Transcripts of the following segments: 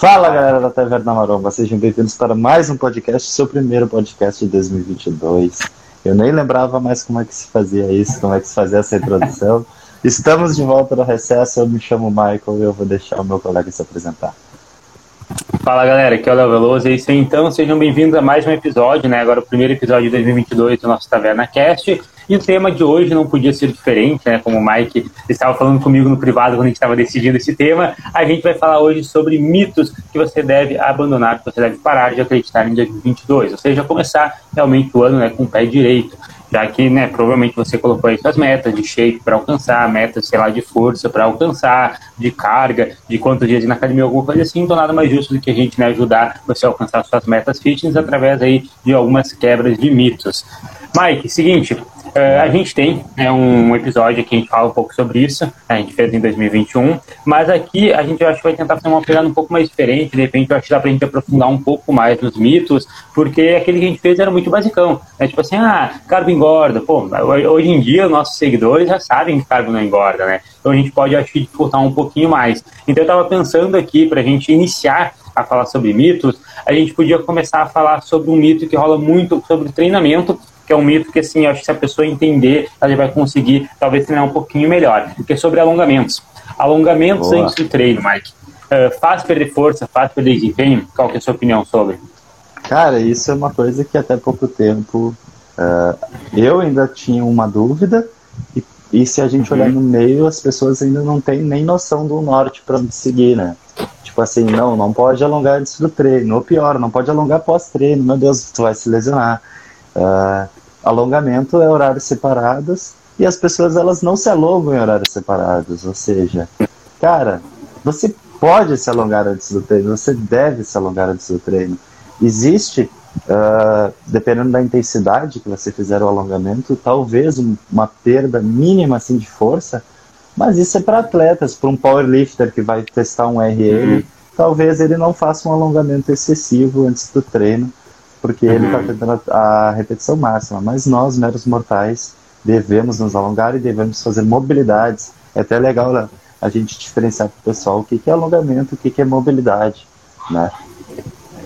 Fala galera da Taverna Maromba, sejam bem-vindos para mais um podcast, seu primeiro podcast de 2022. Eu nem lembrava mais como é que se fazia isso, como é que se fazia essa introdução. Estamos de volta no recesso, eu me chamo Michael e eu vou deixar o meu colega se apresentar. Fala galera, aqui é o Léo Veloso, é isso então, sejam bem-vindos a mais um episódio, né? Agora o primeiro episódio de 2022 do nosso Taverna Cast. E o tema de hoje não podia ser diferente, né? Como o Mike estava falando comigo no privado quando a gente estava decidindo esse tema, a gente vai falar hoje sobre mitos que você deve abandonar, que você deve parar de acreditar em 2022, ou seja, começar realmente o ano né, com o pé direito já que, né, provavelmente você colocou aí suas metas de shape para alcançar, metas, sei lá, de força para alcançar, de carga, de quantos dias na academia, alguma coisa assim, então nada mais justo do que a gente, né, ajudar você a alcançar suas metas fitness através aí de algumas quebras de mitos. Mike, seguinte, a gente tem né, um episódio que a gente fala um pouco sobre isso, né, a gente fez em 2021, mas aqui a gente acho que vai tentar fazer uma pegada um pouco mais diferente, de repente eu acho que dá pra gente aprofundar um pouco mais nos mitos, porque aquele que a gente fez era muito basicão, né, tipo assim, ah, carbo engorda, pô, hoje em dia nossos seguidores já sabem que carbo não engorda, né, então a gente pode acho que dificultar um pouquinho mais. Então eu tava pensando aqui pra gente iniciar a falar sobre mitos, a gente podia começar a falar sobre um mito que rola muito sobre treinamento, que é um mito que, assim, acho que se a pessoa entender, ela vai conseguir, talvez, treinar um pouquinho melhor, que é sobre alongamentos. Alongamentos Boa. antes do treino, Mike. Uh, faz perder força, faz perder desempenho? Qual que é a sua opinião sobre? Cara, isso é uma coisa que até pouco tempo uh, eu ainda tinha uma dúvida e, e se a gente uhum. olhar no meio, as pessoas ainda não têm nem noção do norte para seguir, né? Tipo assim, não, não pode alongar antes do treino. Ou pior, não pode alongar pós-treino. Meu Deus, tu vai se lesionar. Uh, alongamento é horários separados e as pessoas elas não se alongam em horários separados, ou seja, cara, você pode se alongar antes do treino, você deve se alongar antes do treino. Existe, uh, dependendo da intensidade que você fizer o alongamento, talvez uma perda mínima assim de força, mas isso é para atletas, para um powerlifter que vai testar um RL, uhum. talvez ele não faça um alongamento excessivo antes do treino, porque uhum. ele está tentando a, a, repetição máxima. Mas nós, meros mortais, devemos nos alongar e devemos fazer mobilidades. É até legal né, a gente diferenciar para o pessoal o que, que é alongamento, o que, que é mobilidade, né?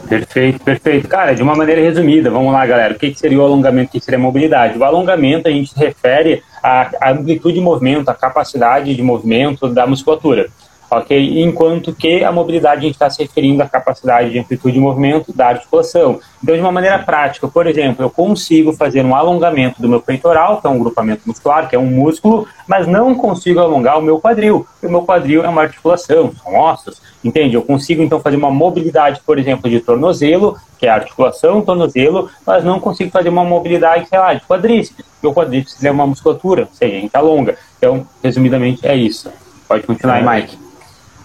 Perfeito, perfeito. Cara, de uma maneira resumida, vamos lá, galera. O que, que seria o alongamento? O que seria a mobilidade? O alongamento a gente se refere à amplitude de movimento, à capacidade de movimento da musculatura ok? Enquanto que a mobilidade a gente está se referindo à capacidade de amplitude de movimento da articulação. Então, de uma maneira prática, por exemplo, eu consigo fazer um alongamento do meu peitoral, que é um grupamento muscular, que é um músculo, mas não consigo alongar o meu quadril. O meu quadril é uma articulação, são ossos, entende? Eu consigo então fazer uma mobilidade, por exemplo, de tornozelo, que é a articulação, tornozelo, mas não consigo fazer uma mobilidade, sei lá, de quadríceps. Porque o quadríceps é uma musculatura, ou seja, a gente alonga. Então, resumidamente, é isso. Pode continuar aí, Mike.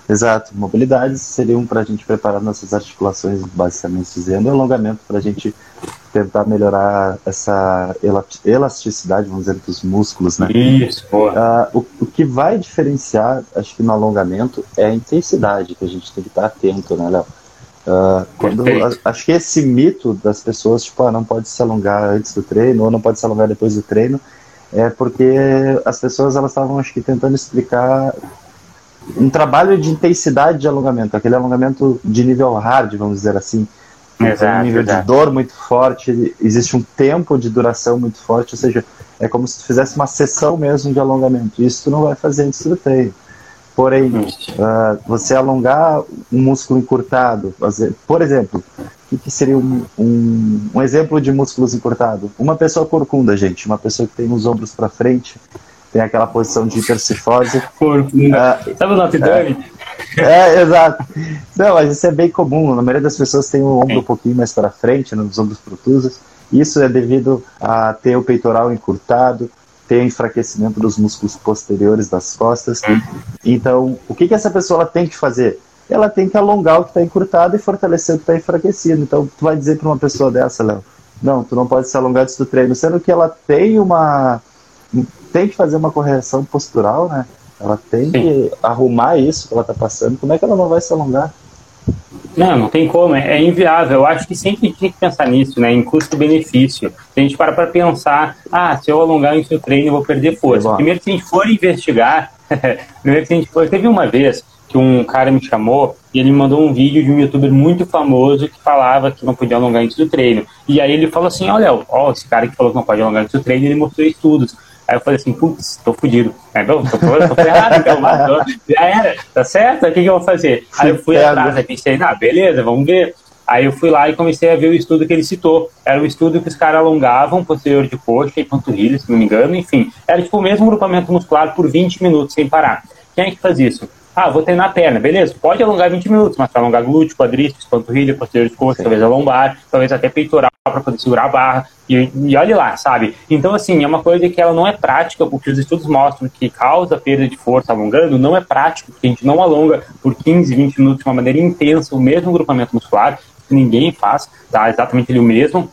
Exato, mobilidades seriam para a gente preparar nossas articulações, basicamente dizendo, e alongamento para a gente tentar melhorar essa elasticidade, vamos dizer, dos músculos, né? Isso, uh, o, o, que vai diferenciar, acho que no alongamento, é a intensidade, que a gente tem que estar atento, né, Léo? Quando, acho que esse mito das pessoas, tipo, ah, não pode se alongar antes do treino, ou não pode se alongar depois do treino, é porque as pessoas elas estavam, acho que, tentando explicar um trabalho de intensidade de alongamento, aquele alongamento de nível hard, vamos dizer assim. Exato, um nível exato. de dor muito forte, existe um tempo de duração muito forte, ou seja, é como se tu fizesse uma sessão mesmo de alongamento. Isso tu não vai fazer antes do treino. Porém, uh, você alongar um músculo encurtado, fazer, por exemplo, o que, seria um, um, um, exemplo de músculos encurtado? Uma pessoa corcunda, gente, uma pessoa que tem os ombros para frente, tem aquela posição de hipercifose. Corcunda. Uh, Sabe o Notre Dame? É, é, exato. Não, mas isso é bem comum. Na maioria das pessoas tem o ombro um pouquinho mais para frente, nos ombros protusos. Isso é devido a ter o peitoral encurtado, ter enfraquecimento dos músculos posteriores das costas. Então, o que, que essa pessoa tem que fazer? Ela tem que alongar o que está encurtado e fortalecer o que está enfraquecido. Então, tu vai dizer para uma pessoa dessa, Léo, não, tu não pode se alongar antes do treino, sendo que ela tem uma tem que fazer uma correção postural, né? Ela tem Sim. que arrumar isso que ela está passando. Como é que ela não vai se alongar? Não, não tem como, é, é inviável. Eu acho que sempre a gente tem que pensar nisso, né? Em custo-benefício. Se a gente para para pensar, ah, se eu alongar o treino, eu vou perder força. Primeiro, se a gente for investigar, primeiro, se a gente for. Teve uma vez que um cara me chamou e ele me mandou um vídeo de um youtuber muito famoso que falava que não podia alongar antes do treino. E aí ele falou assim: Olha, ó, esse cara que falou que não pode alongar antes do treino, ele mostrou estudos. Aí eu falei assim, putz, tô fudido. Aí, não, tô, tô, ferrado, então, matou. Já era, tá certo? O que, que eu vou fazer? Aí eu fui atrás, aí pensei, ah, beleza, vamos ver. Aí eu fui lá e comecei a ver o estudo que ele citou. Era um estudo que os caras alongavam posterior de coxa e panturrilha, se não me engano, enfim. Era tipo o mesmo grupamento muscular por 20 minutos sem parar. Quem é que faz isso? Ah, vou treinar a perna, beleza? Pode alongar 20 minutos, mas para alongar glúteo, quadríceps, panturrilha, posterior de coxa, talvez a lombar, talvez até peitoral para poder segurar a barra. E, e olhe lá, sabe? Então, assim, é uma coisa que ela não é prática, porque os estudos mostram que causa perda de força alongando, não é prático, porque a gente não alonga por 15, 20 minutos de uma maneira intensa o mesmo grupamento muscular, que ninguém faz, tá? Exatamente ele o mesmo.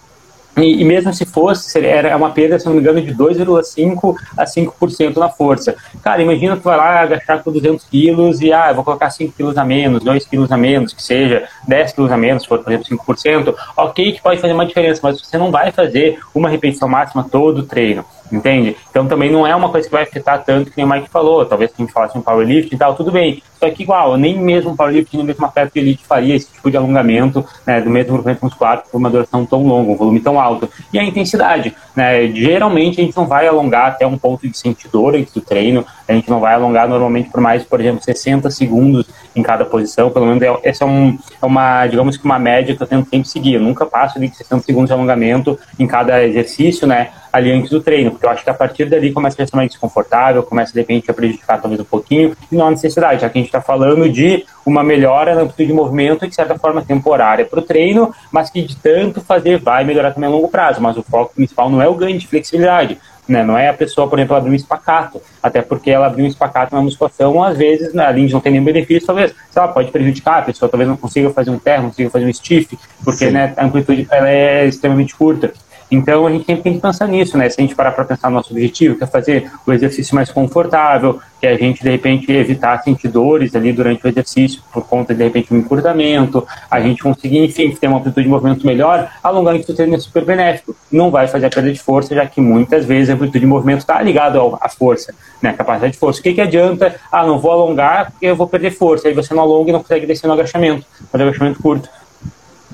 E, e, mesmo se fosse, era uma perda, se não me engano, de 2,5% a 5% na força. Cara, imagina tu vai lá agachar com 200 quilos e, ah, vou colocar 5 quilos a menos, 2 quilos a menos, que seja 10 quilos a menos, se for, por exemplo, 5%. Ok que pode fazer uma diferença, mas você não vai fazer uma repetição máxima todo o treino entende? Então também não é uma coisa que vai afetar tanto que nem o Mike falou, talvez que a gente falasse um powerlift e tal, tudo bem. Só que igual, nem mesmo um powerlift, nem mesmo atleta de elite faria esse tipo de alongamento, né, do mesmo movimento muscular por uma duração tão longa, um volume tão alto. E a intensidade, né, geralmente a gente não vai alongar até um ponto de sentidor antes do treino, a gente não vai alongar normalmente por mais, por exemplo, 60 segundos em cada posição, pelo menos é, essa é, um, é uma, digamos que uma média que eu tento sempre seguir, eu nunca passo de 60 segundos de alongamento em cada exercício, né, ali antes do treino, porque eu acho que a partir dali começa a ser mais desconfortável, começa de repente a prejudicar talvez um pouquinho, e não há necessidade, já que a gente está falando de uma melhora na amplitude de movimento, de certa forma temporária para o treino, mas que de tanto fazer vai melhorar também a longo prazo, mas o foco principal não é o ganho de flexibilidade, né? Não é a pessoa, por exemplo, abrir um espacato, até porque ela abrir um espacato na musculação, às vezes, né, além de não ter nenhum benefício, talvez, sei lá, pode prejudicar a pessoa, talvez não consiga fazer um terra, não consiga fazer um stiff, porque né, a amplitude ela é extremamente curta. Então a gente sempre tem que pensar nisso, né? Se a gente parar para pensar no nosso objetivo, que é fazer o exercício mais confortável, que é a gente de repente evitar sentir dores ali durante o exercício por conta de, repente um encurtamento, a gente conseguir, enfim, ter uma amplitude de movimento melhor, alongamento do treino é super benéfico. Não vai fazer a perda de força, já que muitas vezes a amplitude de movimento está ligado à força, né? A capacidade de força. O que, que adianta? Ah, não vou alongar porque eu vou perder força. Aí você não alonga e não consegue descer no agachamento, fazer agachamento curto.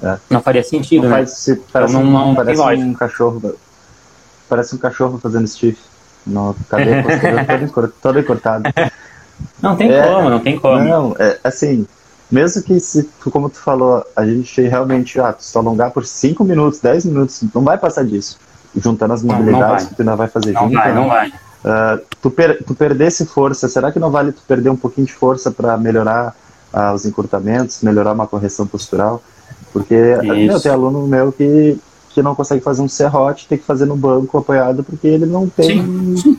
É. Não faria sentido, não né? Faz, se, parece então, não, não parece um cachorro. Parece um cachorro fazendo stiff. No cabelo todo, todo encurtado. Não tem é, como, não tem como. Não, é, assim, mesmo que, se, como tu falou, a gente realmente, ah, se alongar por 5 minutos, 10 minutos, não vai passar disso. Juntando as mobilidades não, que tu ainda vai fazer não junto. Vai, não vai, uh, tu, per, tu perdesse força, será que não vale tu perder um pouquinho de força para melhorar uh, os encurtamentos, melhorar uma correção postural? Porque meu, tem aluno meu que, que não consegue fazer um serrote, tem que fazer no banco apoiado porque ele não tem. Sim.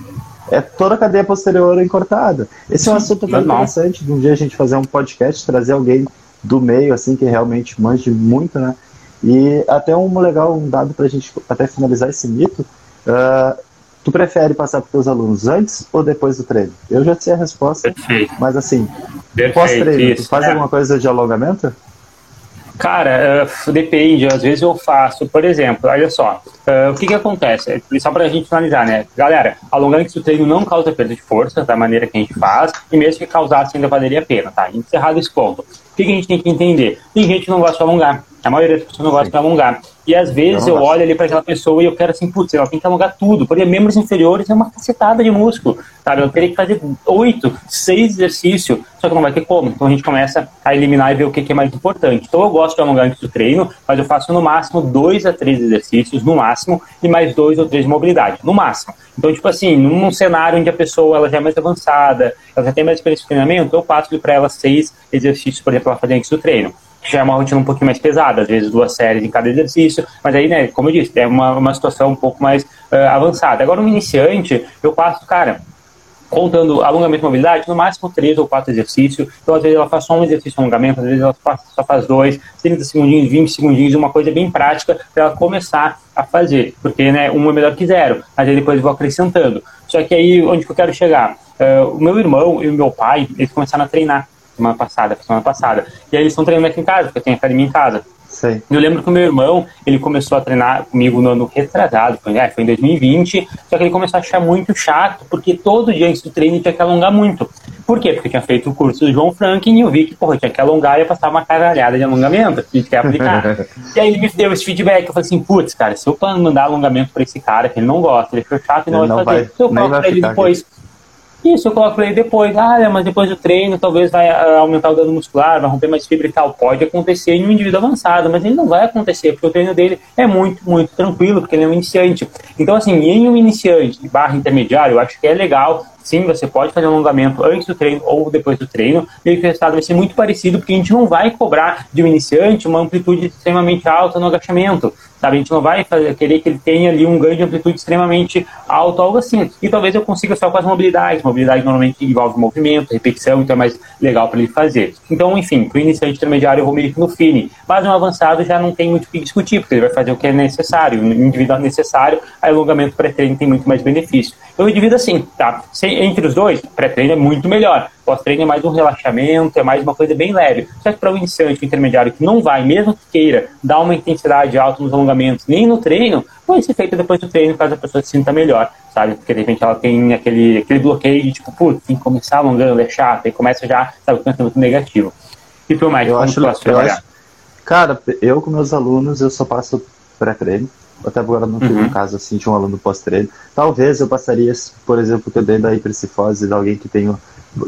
É toda a cadeia posterior encortada. Esse é um assunto bem interessante. De um dia a gente fazer um podcast, trazer alguém do meio, assim, que realmente manje muito, né? E até um legal, um dado para a gente até finalizar esse mito. Uh, tu prefere passar para os alunos antes ou depois do treino? Eu já sei a resposta, Perfeito. mas assim, pós-treino, tu faz é. alguma coisa de alongamento? Cara, uh, depende. Às vezes eu faço, por exemplo, olha só, uh, o que que acontece? Só para a gente finalizar, né? Galera, alongamento do treino não causa perda de força da maneira que a gente faz, e mesmo que causasse ainda valeria a pena, tá? Encerrado esse ponto. O que, que a gente tem que entender? Tem gente que não gosta de alongar. A maioria das pessoas não gosta de alongar. E às vezes eu olho ali para aquela pessoa e eu quero assim, putz, ela tem que alongar tudo, porque membros inferiores é uma cacetada de músculo, sabe? Eu teria que fazer oito, seis exercícios, só que não vai ter como. Então a gente começa a eliminar e ver o que, é mais importante. Então eu gosto de alongar antes do treino, mas eu faço no máximo dois a três exercícios, no máximo, e mais dois ou três de mobilidade, no máximo. Então, tipo assim, num cenário onde a pessoa ela já é mais avançada, ela já tem mais experiência de treinamento, eu passo para ela seis exercícios, por exemplo, ela fazer antes do treino já é uma rotina um pouquinho mais pesada, às vezes duas séries em cada exercício, mas aí, né, como eu disse, é uma, uma situação um pouco mais uh, avançada. Agora, um iniciante, eu passo, cara, contando alongamento e mobilidade, no máximo três ou quatro exercícios. Então, às vezes, ela faz só um exercício de alongamento, às vezes, ela só faz dois, 30 segundinhos, 20 segundinhos, uma coisa bem prática para ela começar a fazer. Porque, né, um é melhor que zero, mas aí depois eu vou acrescentando. Só que aí, onde que eu quero chegar? Uh, o meu irmão e o meu pai, eles começaram a treinar semana passada, semana passada. E aí eles estão treinando aqui em casa, porque eu tenho academia em casa. Sim. Eu lembro que o meu irmão, ele começou a treinar comigo no ano retrasado, foi, é, foi em 2020, só que ele começou a achar muito chato, porque todo dia antes do treino tinha que alongar muito. Por quê? Porque eu tinha feito o curso do João Franklin e eu vi que, porra, tinha que alongar e ia passar uma caralhada de alongamento, que quer aplicar. e aí ele me deu esse feedback, eu falei assim, putz, cara, se eu mandar alongamento pra esse cara, que ele não gosta, ele achou chato e não, vai fazer, se eu falo pra ele depois... Aqui isso, eu coloco ele depois. Ah, mas depois do treino talvez vai ah, aumentar o dano muscular, vai romper mais fibra e tal. Pode acontecer em um indivíduo avançado, mas ele não vai acontecer, porque o treino dele é muito, muito tranquilo, porque ele é um iniciante. Então, assim, em um iniciante barra intermediário, eu acho que é legal Sim, você pode fazer um alongamento antes do treino ou depois do treino, e o resultado vai ser muito parecido, porque a gente não vai cobrar de um iniciante uma amplitude extremamente alta no agachamento, sabe? A gente não vai fazer, querer que ele tenha ali um ganho de amplitude extremamente alto, algo assim. E talvez eu consiga só com as mobilidades. Mobilidade normalmente envolve movimento, repetição, então é mais legal para ele fazer. Então, enfim, para o iniciante intermediário eu vou que no fine, mas no avançado já não tem muito o que discutir, porque ele vai fazer o que é necessário, o indivíduo necessário, aí alongamento pré-treino tem muito mais benefício. Eu divido assim, tá? Entre os dois, pré-treino é muito melhor. Pós-treino é mais um relaxamento, é mais uma coisa bem leve. Só que para o iniciante, o intermediário que não vai, mesmo que queira, dar uma intensidade alta nos alongamentos, nem no treino, pode ser feito depois do treino, caso a pessoa se sinta melhor, sabe? Porque de repente ela tem aquele, aquele bloqueio de tipo, putz, tem que começar alongando, é chato, e começa já, sabe, com pensamento negativo. E tu mais, eu acho, eu acho, Cara, eu com meus alunos, eu só passo pré-treino até agora não tive uhum. um caso assim de um aluno pós-treino. Talvez eu passaria, por exemplo, que eu dei da hipercifose de alguém que tem,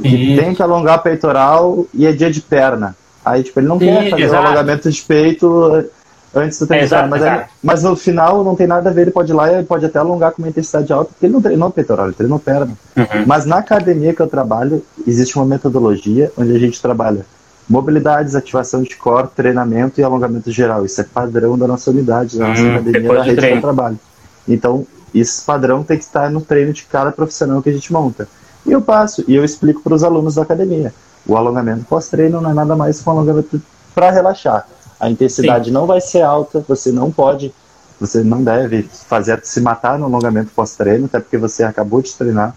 que tem que alongar peitoral e é dia de perna. Aí, tipo, ele não quer fazer o alongamento de peito antes do treino. Exato, mas, mas no final não tem nada a ver, ele pode ir lá e pode até alongar com uma intensidade alta, porque ele não treinou peitoral, ele treinou perna. Uhum. Mas na academia que eu trabalho, existe uma metodologia onde a gente trabalha Mobilidades, ativação de core, treinamento e alongamento geral. Isso é padrão da nossa unidade, da nossa hum, academia, da rede de trabalho. Então, esse padrão tem que estar no treino de cada profissional que a gente monta. E eu passo, e eu explico para os alunos da academia. O alongamento pós-treino não é nada mais que um alongamento para relaxar. A intensidade Sim. não vai ser alta, você não pode, você não deve fazer se matar no alongamento pós-treino, até porque você acabou de treinar,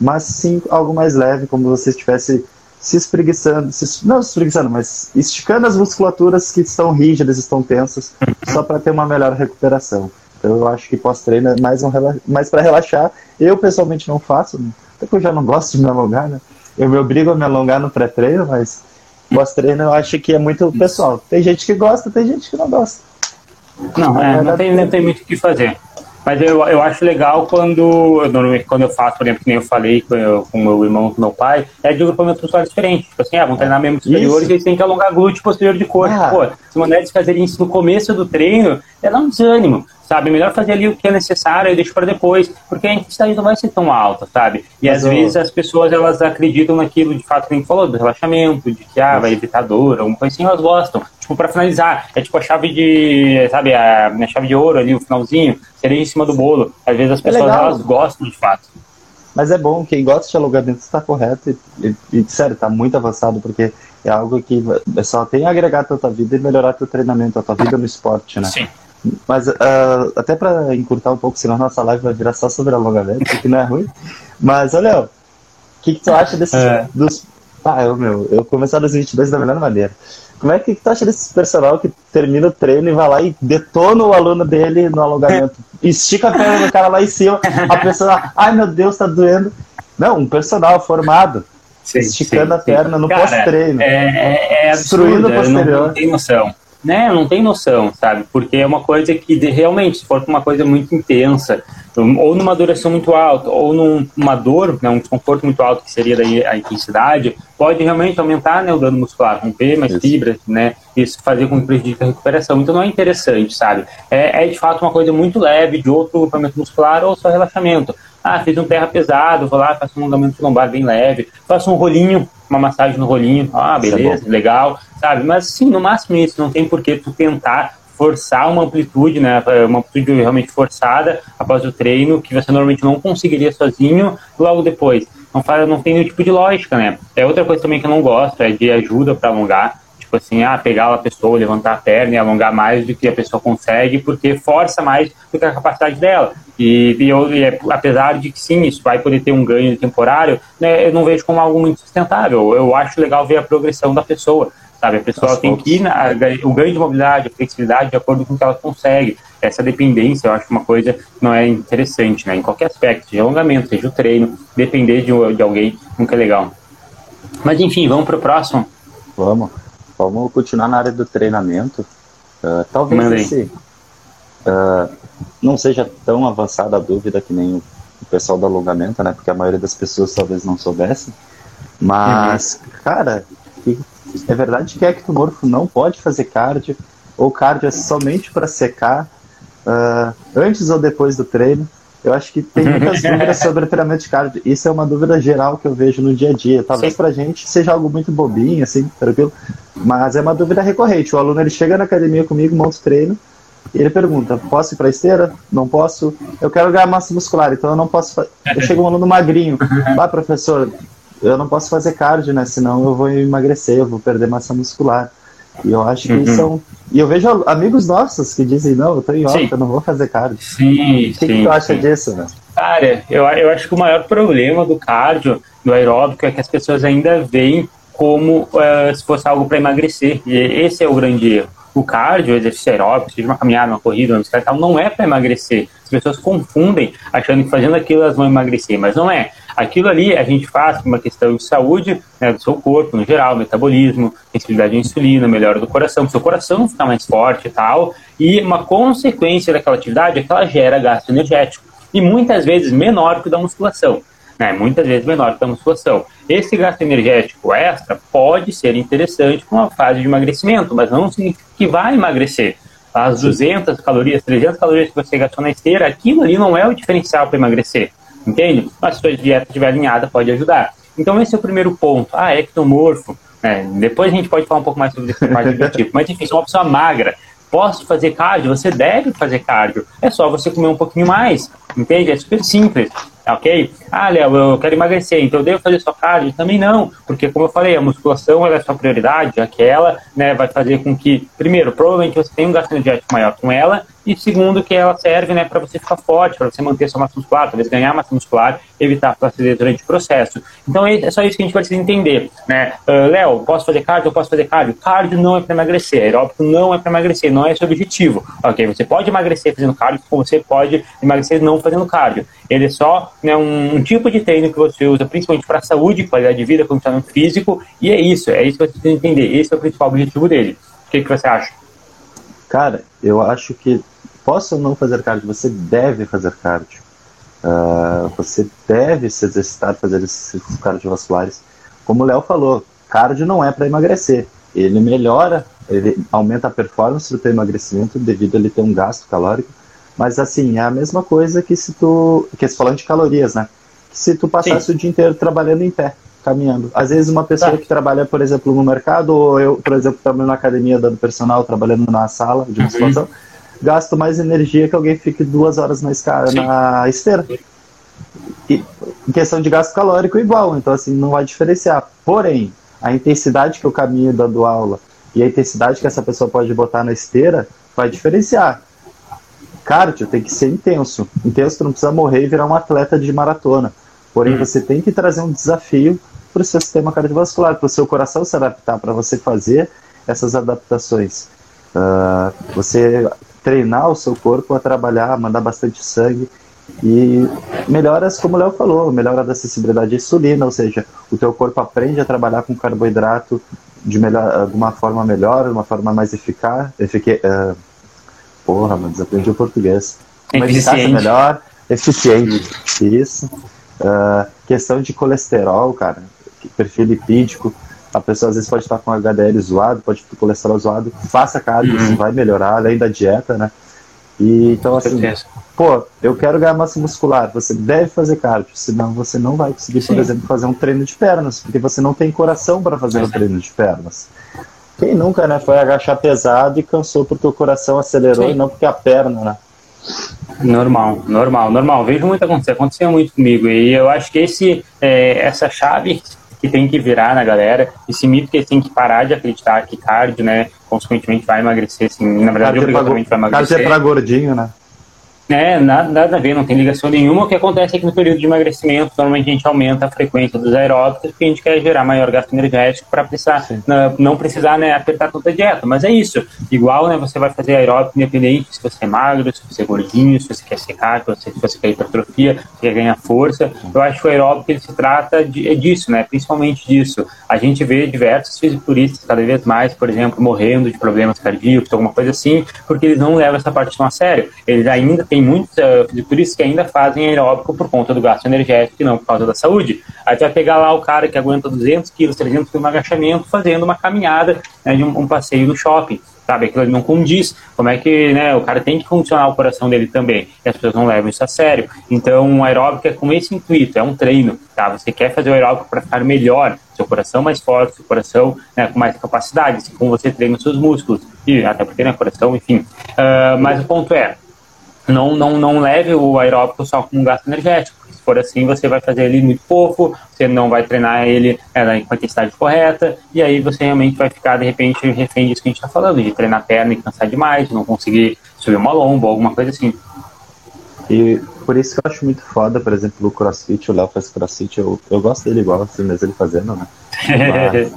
mas sim algo mais leve, como se você estivesse se espreguiçando, se, não se espreguiçando, mas esticando as musculaturas que estão rígidas, estão tensas, só para ter uma melhor recuperação. Então eu acho que pós-treino é mais, um, mais para relaxar. Eu pessoalmente não faço, até porque eu já não gosto de me alongar, né? Eu me obrigo a me alongar no pré-treino, mas pós-treino eu acho que é muito pessoal. Tem gente que gosta, tem gente que não gosta. Não, é, não, tem, não tem muito o que fazer. Mas eu, eu acho legal quando, normalmente, quando eu faço, por exemplo, que nem eu falei com, eu, com meu irmão, com meu pai, é de grupamento muscular diferente. Tipo assim, ah, vão treinar membros superiores e eles têm que alongar glúteo posterior de corpo. Ah. Pô, se mulheres fazerem isso no começo do treino, é dar um desânimo sabe? Melhor fazer ali o que é necessário e deixar para depois, porque a intensidade não vai ser tão alta, sabe? E Mas às eu... vezes as pessoas elas acreditam naquilo de fato que a gente falou, do relaxamento, de que ah, vai evitar dor, alguma coisa assim, elas gostam. Tipo, para finalizar, é tipo a chave de, sabe, a minha chave de ouro ali, o finalzinho, seria em cima do bolo. Às vezes as é pessoas é elas gostam de fato. Mas é bom, quem gosta de alongamento está correto e, e, e, sério, está muito avançado, porque é algo que só tem a agregar a tua vida e melhorar teu treinamento, a tua vida no esporte, né? Sim. Mas uh, até para encurtar um pouco, senão nossa live vai virar só sobre alongamento, que não é ruim. Mas, olha, o que, que tu acha desses. É. Dos... Ah, eu, meu, eu começar 2022 da melhor maneira. Como é que tu acha desses personal que termina o treino e vai lá e detona o aluno dele no alongamento? Estica a perna do cara lá em cima, a pessoa, ai meu Deus, tá doendo. Não, um personal formado. Sim, esticando sim, a perna sim. no pós-treino. É, é, é absurdo, o posterior. Não, não tem noção né, não tem noção, sabe? Porque é uma coisa que de, realmente, se for uma coisa muito intensa, ou numa duração muito alta, ou numa dor, né, um desconforto muito alto, que seria daí a intensidade, pode realmente aumentar né, o dano muscular, romper mais isso. fibras, né? Isso fazer com que prejudique a recuperação. Então não é interessante, sabe? É, é de fato uma coisa muito leve de outro grupamento muscular ou só relaxamento. Ah, fiz um terra pesado, vou lá, faço um alongamento lombar bem leve, faço um rolinho, uma massagem no rolinho, ah, é beleza, é legal, sabe? Mas sim, no máximo isso, não tem por que tu tentar forçar uma amplitude, né, uma amplitude realmente forçada após o treino, que você normalmente não conseguiria sozinho logo depois. Não, faz, não tem nenhum tipo de lógica, né? É outra coisa também que eu não gosto, é de ajuda para alongar tipo assim, ah, pegar a pessoa, levantar a perna e alongar mais do que a pessoa consegue, porque força mais do que a capacidade dela. E, e, eu, e é, apesar de que sim, isso vai poder ter um ganho temporário, né, eu não vejo como algo muito sustentável. Eu acho legal ver a progressão da pessoa, sabe? A pessoa tem que ir, na, o ganho de mobilidade, a flexibilidade, de acordo com o que ela consegue. Essa dependência, eu acho uma coisa que não é interessante, né? Em qualquer aspecto, seja alongamento, seja o treino, depender de, de alguém nunca é legal. Mas enfim, vamos para o próximo? Vamos. Vamos continuar na área do treinamento. Uh, talvez Mandei. esse uh, não seja tão avançada a dúvida que nem o pessoal do alongamento, né? Porque a maioria das pessoas talvez não soubesse. Mas, uhum. cara, é verdade que ectomorfo não pode fazer cardio, ou cardio é somente para secar uh, antes ou depois do treino. Eu acho que tem muitas dúvidas sobre treinamento de cardio. Isso é uma dúvida geral que eu vejo no dia a dia. Talvez para gente seja algo muito bobinho, assim, tranquilo, mas é uma dúvida recorrente. O aluno ele chega na academia comigo, monta o treino, ele pergunta: posso ir para esteira? Não posso. Eu quero ganhar massa muscular, então eu não posso. Eu chego um aluno magrinho. Ah, professor, eu não posso fazer cardio, né? Senão eu vou emagrecer, eu vou perder massa muscular. E eu acho que uhum. são. E eu vejo amigos nossos que dizem, não, eu tô em órbita, eu não vou fazer cardio. Sim, o que, sim, que tu acha sim. disso, né? Cara, eu, eu acho que o maior problema do cardio, do aeróbico, é que as pessoas ainda veem como uh, se fosse algo para emagrecer. E esse é o grande erro. O cardio, o exercício aeróbico, seja uma caminhada, uma corrida, uma bicicleta, não é para emagrecer. As pessoas confundem achando que fazendo aquilo elas vão emagrecer, mas não é. Aquilo ali a gente faz por uma questão de saúde né, do seu corpo, no geral, metabolismo, sensibilidade à insulina, melhora do coração, seu coração ficar mais forte e tal. E uma consequência daquela atividade é que ela gera gasto energético. E muitas vezes menor que o da musculação. Né, muitas vezes menor que a musculação. Esse gasto energético extra pode ser interessante para uma fase de emagrecimento, mas não significa que vai emagrecer. As 200 calorias, 300 calorias que você gastou na esteira, aquilo ali não é o diferencial para emagrecer. Entende? Mas se sua dieta estiver alinhada, pode ajudar. Então, esse é o primeiro ponto. Ah, ectomorfo. É, depois a gente pode falar um pouco mais sobre essa parte do tipo. Mas, enfim, se uma pessoa magra posso fazer cardio? Você deve fazer cardio. É só você comer um pouquinho mais. Entende? É super simples. Ok? Ah, Léo, eu quero emagrecer, então eu devo fazer só cardio? Também não, porque como eu falei, a musculação é a sua prioridade, já que ela né, vai fazer com que, primeiro, provavelmente você tenha um gasto energético maior com ela, e segundo, que ela serve né, para você ficar forte, para você manter sua massa muscular, talvez ganhar massa muscular, evitar flacidez durante o processo. Então é só isso que a gente precisa entender. Né? Uh, Léo, posso fazer cardio? Eu posso fazer cardio? Cardio não é para emagrecer, aeróbico não é para emagrecer, não é esse o objetivo. Ok, você pode emagrecer fazendo cardio, como você pode emagrecer não fazendo cardio. Ele é só né, um tipo de treino que você usa principalmente para saúde, qualidade de vida, condicionamento físico, e é isso, é isso que você precisa entender. Esse é o principal objetivo dele. O que, que você acha? Cara, eu acho que possa ou não fazer cardio, você deve fazer cardio. Uh, você deve se exercitar, fazer exercícios cardiovasculares. Como o Léo falou, cardio não é para emagrecer. Ele melhora, ele aumenta a performance do teu emagrecimento devido a ele ter um gasto calórico. Mas assim, é a mesma coisa que se tu. que se falando de calorias, né? Se tu passasse Sim. o dia inteiro trabalhando em pé, caminhando. Às vezes uma pessoa tá. que trabalha, por exemplo, no mercado, ou eu, por exemplo, trabalho na academia dando personal, trabalhando na sala de musculação. Uhum gasto mais energia que alguém fique duas horas na, escada, na esteira. E, em questão de gasto calórico, igual, então assim, não vai diferenciar. Porém, a intensidade que eu caminho dando aula e a intensidade que essa pessoa pode botar na esteira vai diferenciar. Cardio tem que ser intenso. Intenso, tu não precisa morrer e virar um atleta de maratona. Porém, hum. você tem que trazer um desafio para o seu sistema cardiovascular, para o seu coração se adaptar, para você fazer essas adaptações. Uh, você treinar o seu corpo a trabalhar, mandar bastante sangue e melhoras, como o Léo falou, melhora da acessibilidade à insulina, ou seja, o teu corpo aprende a trabalhar com carboidrato de, melhor, de uma forma melhor, de uma forma mais eficaz, efique, uh, porra, mas desaprendi o português, uma eficácia melhor, eficiente, isso, uh, questão de colesterol, cara, perfil lipídico, a pessoa às vezes pode estar com HDL zoado, pode ter colesterol zoado, faça cardio, uhum. isso vai melhorar, além da dieta, né? E, então, assim, pô, eu quero ganhar massa muscular, você deve fazer cardio, senão você não vai conseguir, Sim. por exemplo, fazer um treino de pernas, porque você não tem coração para fazer um treino de pernas. Quem nunca, né, foi agachar pesado e cansou porque o coração acelerou Sim. e não porque a perna, né? Normal, normal, normal. Vejo muito acontecer, aconteceu muito comigo. E eu acho que esse, é, essa chave que tem que virar na galera, esse mito que eles têm que parar de acreditar que cardio, né, consequentemente vai emagrecer, assim, na verdade, cardio obrigatoriamente vai emagrecer. Cardio é pra gordinho, né? É, nada, nada a ver, não tem ligação nenhuma. O que acontece é que no período de emagrecimento, normalmente a gente aumenta a frequência dos aeróbicos porque a gente quer gerar maior gasto energético para precisar, não, não precisar né, apertar toda a dieta. Mas é isso. Igual né, você vai fazer aeróbico independente se você é magro, se você é gordinho, se você quer secar, se você, se você quer hipertrofia, se quer ganhar força. Eu acho que o aeróbico ele se trata de, é disso, né? principalmente disso. A gente vê diversos fisiculturistas cada vez mais, por exemplo, morrendo de problemas cardíacos, alguma coisa assim, porque eles não levam essa parte tão a sério. Eles ainda tem muitos uh, fisiculturistas que ainda fazem aeróbico por conta do gasto energético e não por causa da saúde. Aí você vai pegar lá o cara que aguenta 200 quilos, 300 quilos no agachamento, fazendo uma caminhada, né, de um, um passeio no shopping sabe? Aquilo não condiz. Como é que né, o cara tem que funcionar o coração dele também? E as pessoas não levam isso a sério. Então, o aeróbico é com esse intuito, é um treino, tá? Você quer fazer o aeróbico para ficar melhor, seu coração mais forte, seu coração né, com mais capacidade, assim como você treina os seus músculos, e até porque, né, coração, enfim. Uh, mas o ponto é, não, não, não leve o aeróbico só com gasto energético. Se for assim, você vai fazer ele muito pouco, você não vai treinar ele é, com a intensidade correta, e aí você realmente vai ficar, de repente, refém disso que a gente está falando, de treinar a perna e cansar demais, de não conseguir subir uma lomba, alguma coisa assim. E por isso que eu acho muito foda, por exemplo, o CrossFit, o Léo faz CrossFit, eu, eu gosto dele igual, assim mesmo ele fazendo, né? Mas,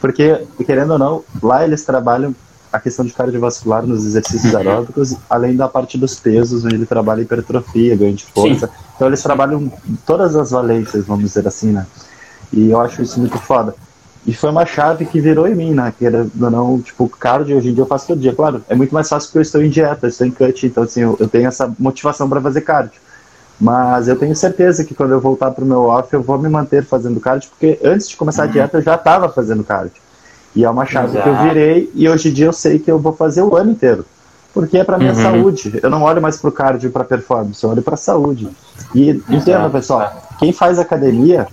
porque, querendo ou não, lá eles trabalham a questão de cardiovascular nos exercícios uhum. aeróbicos, além da parte dos pesos, onde ele trabalha hipertrofia, ganho de força. Sim. Então eles trabalham todas as valências, vamos dizer assim, né? E eu acho isso muito foda. E foi uma chave que virou em mim, né? Que era, não, tipo, cardio hoje em dia eu faço todo dia. Claro, é muito mais fácil porque eu estou em dieta, estou em cut, então assim, eu, eu tenho essa motivação para fazer cardio. Mas eu tenho certeza que quando eu voltar pro meu off, eu vou me manter fazendo cardio, porque antes de começar a uhum. dieta eu já estava fazendo cardio. E é uma chave Exato. que eu virei e hoje em dia eu sei que eu vou fazer o ano inteiro. Porque é para minha uhum. saúde. Eu não olho mais para o cardio e para performance, eu olho para saúde. E entenda, pessoal, quem faz academia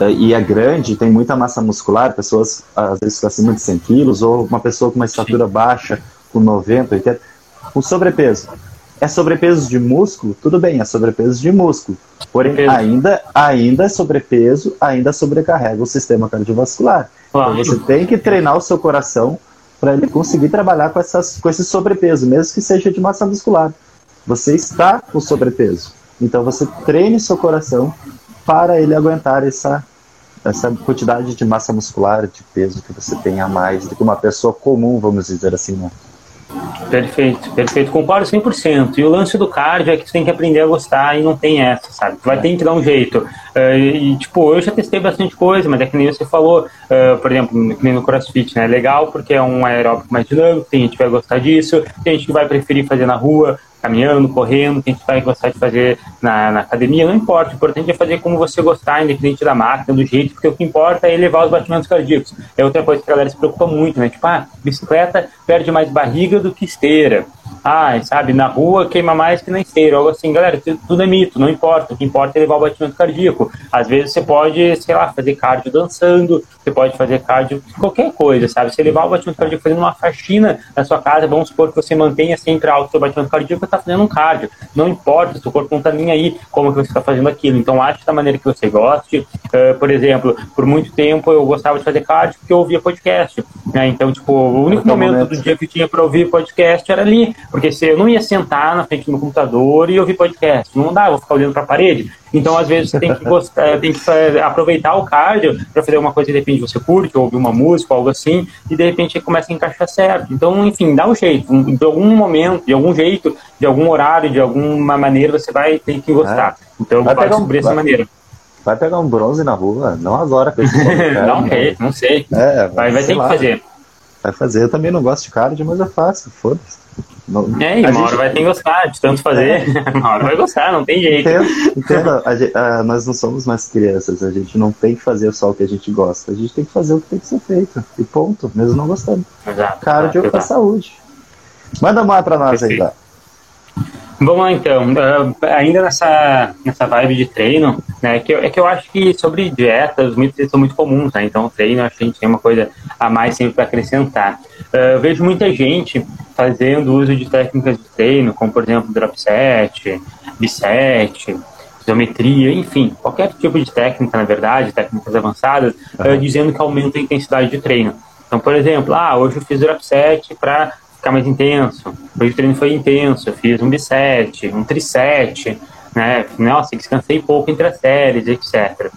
eh, e é grande, tem muita massa muscular, pessoas às vezes acima de 100 quilos, ou uma pessoa com uma estatura baixa, com 90, 80, com sobrepeso. É sobrepeso de músculo? Tudo bem, é sobrepeso de músculo. Porém, ainda, ainda é sobrepeso, ainda sobrecarrega o sistema cardiovascular. Claro. Então você tem que treinar o seu coração para ele conseguir trabalhar com, essas, com esse sobrepeso, mesmo que seja de massa muscular. Você está com sobrepeso. Então você treine seu coração para ele aguentar essa, essa quantidade de massa muscular, de peso que você tem a mais do que uma pessoa comum, vamos dizer assim, né? Perfeito, perfeito. Concordo 100%. E o lance do cardio é que tu tem que aprender a gostar e não tem essa, sabe? Tu vai é. ter que dar um jeito. Uh, e, tipo, eu já testei bastante coisa, mas é que nem você falou, uh, por exemplo, que nem no CrossFit, né? É legal porque é um aeróbico mais dinâmico, tem gente que vai gostar disso, tem gente que vai preferir fazer na rua, caminhando, correndo, que a gente vai gostar de fazer na, na, academia, não importa. O importante é fazer como você gostar, independente da máquina, do jeito, porque o que importa é elevar os batimentos cardíacos. É outra coisa que a galera se preocupa muito, né? Tipo, ah, bicicleta perde mais barriga do que esteira ah, sabe, na rua queima mais que na esteira, algo assim, galera, tudo é mito, não importa, o que importa é levar o batimento cardíaco. Às vezes você pode, sei lá, fazer cardio dançando, você pode fazer cardio qualquer coisa, sabe? Você levar o batimento cardíaco fazendo uma faxina na sua casa, vamos supor que você mantenha sempre alto o seu batimento cardíaco, você está fazendo um cardio. Não importa, o seu corpo não está nem aí como que você está fazendo aquilo. Então, ache da maneira que você goste. Uh, por exemplo, por muito tempo eu gostava de fazer cardio porque eu ouvia podcast. Né? Então, tipo, o único momento do dia que eu tinha para ouvir podcast era ali porque se eu não ia sentar na frente do meu computador e ouvir podcast, não dá, eu vou ficar olhando para a parede. Então, às vezes, você tem que, gostar, tem que aproveitar o cardio para fazer uma coisa que de repente você curte, ou ouvir uma música, algo assim, e de repente começa a encaixar certo. Então, enfim, dá um jeito. De algum momento, de algum jeito, de algum horário, de alguma maneira, você vai ter que gostar. É. Então, eu vou descobrir um, dessa maneira. Vai pegar um bronze na rua, não agora. não, sei, não sei. É, vai, vai ter lá. que fazer. Vai fazer. Eu também não gosto de cardio, mas eu faço, foda-se. Não, é, e uma hora vai ter que gostar de tanto fazer. É. uma hora vai gostar, não tem jeito. Entenda, a, a, nós não somos mais crianças, a gente não tem que fazer só o que a gente gosta, a gente tem que fazer o que tem que ser feito. E ponto, mesmo não gostando. Exato. Cardio exato, pra saúde. Manda mais pra nós Perfeito. aí, tá? Vamos lá então, uh, ainda nessa, nessa vibe de treino, né, que eu, é que eu acho que sobre dietas, muitos são muito comuns, né, então treino acho que a gente tem uma coisa a mais sempre para acrescentar. Uh, eu vejo muita gente fazendo uso de técnicas de treino, como por exemplo drop set, biset, isometria, enfim, qualquer tipo de técnica, na verdade, técnicas avançadas, uhum. uh, dizendo que aumenta a intensidade de treino. Então, por exemplo, ah, hoje eu fiz drop set para ficar mais intenso. Hoje o treino foi intenso, eu fiz um bisete, um trisete, né? Nossa, descansei pouco entre as séries, etc.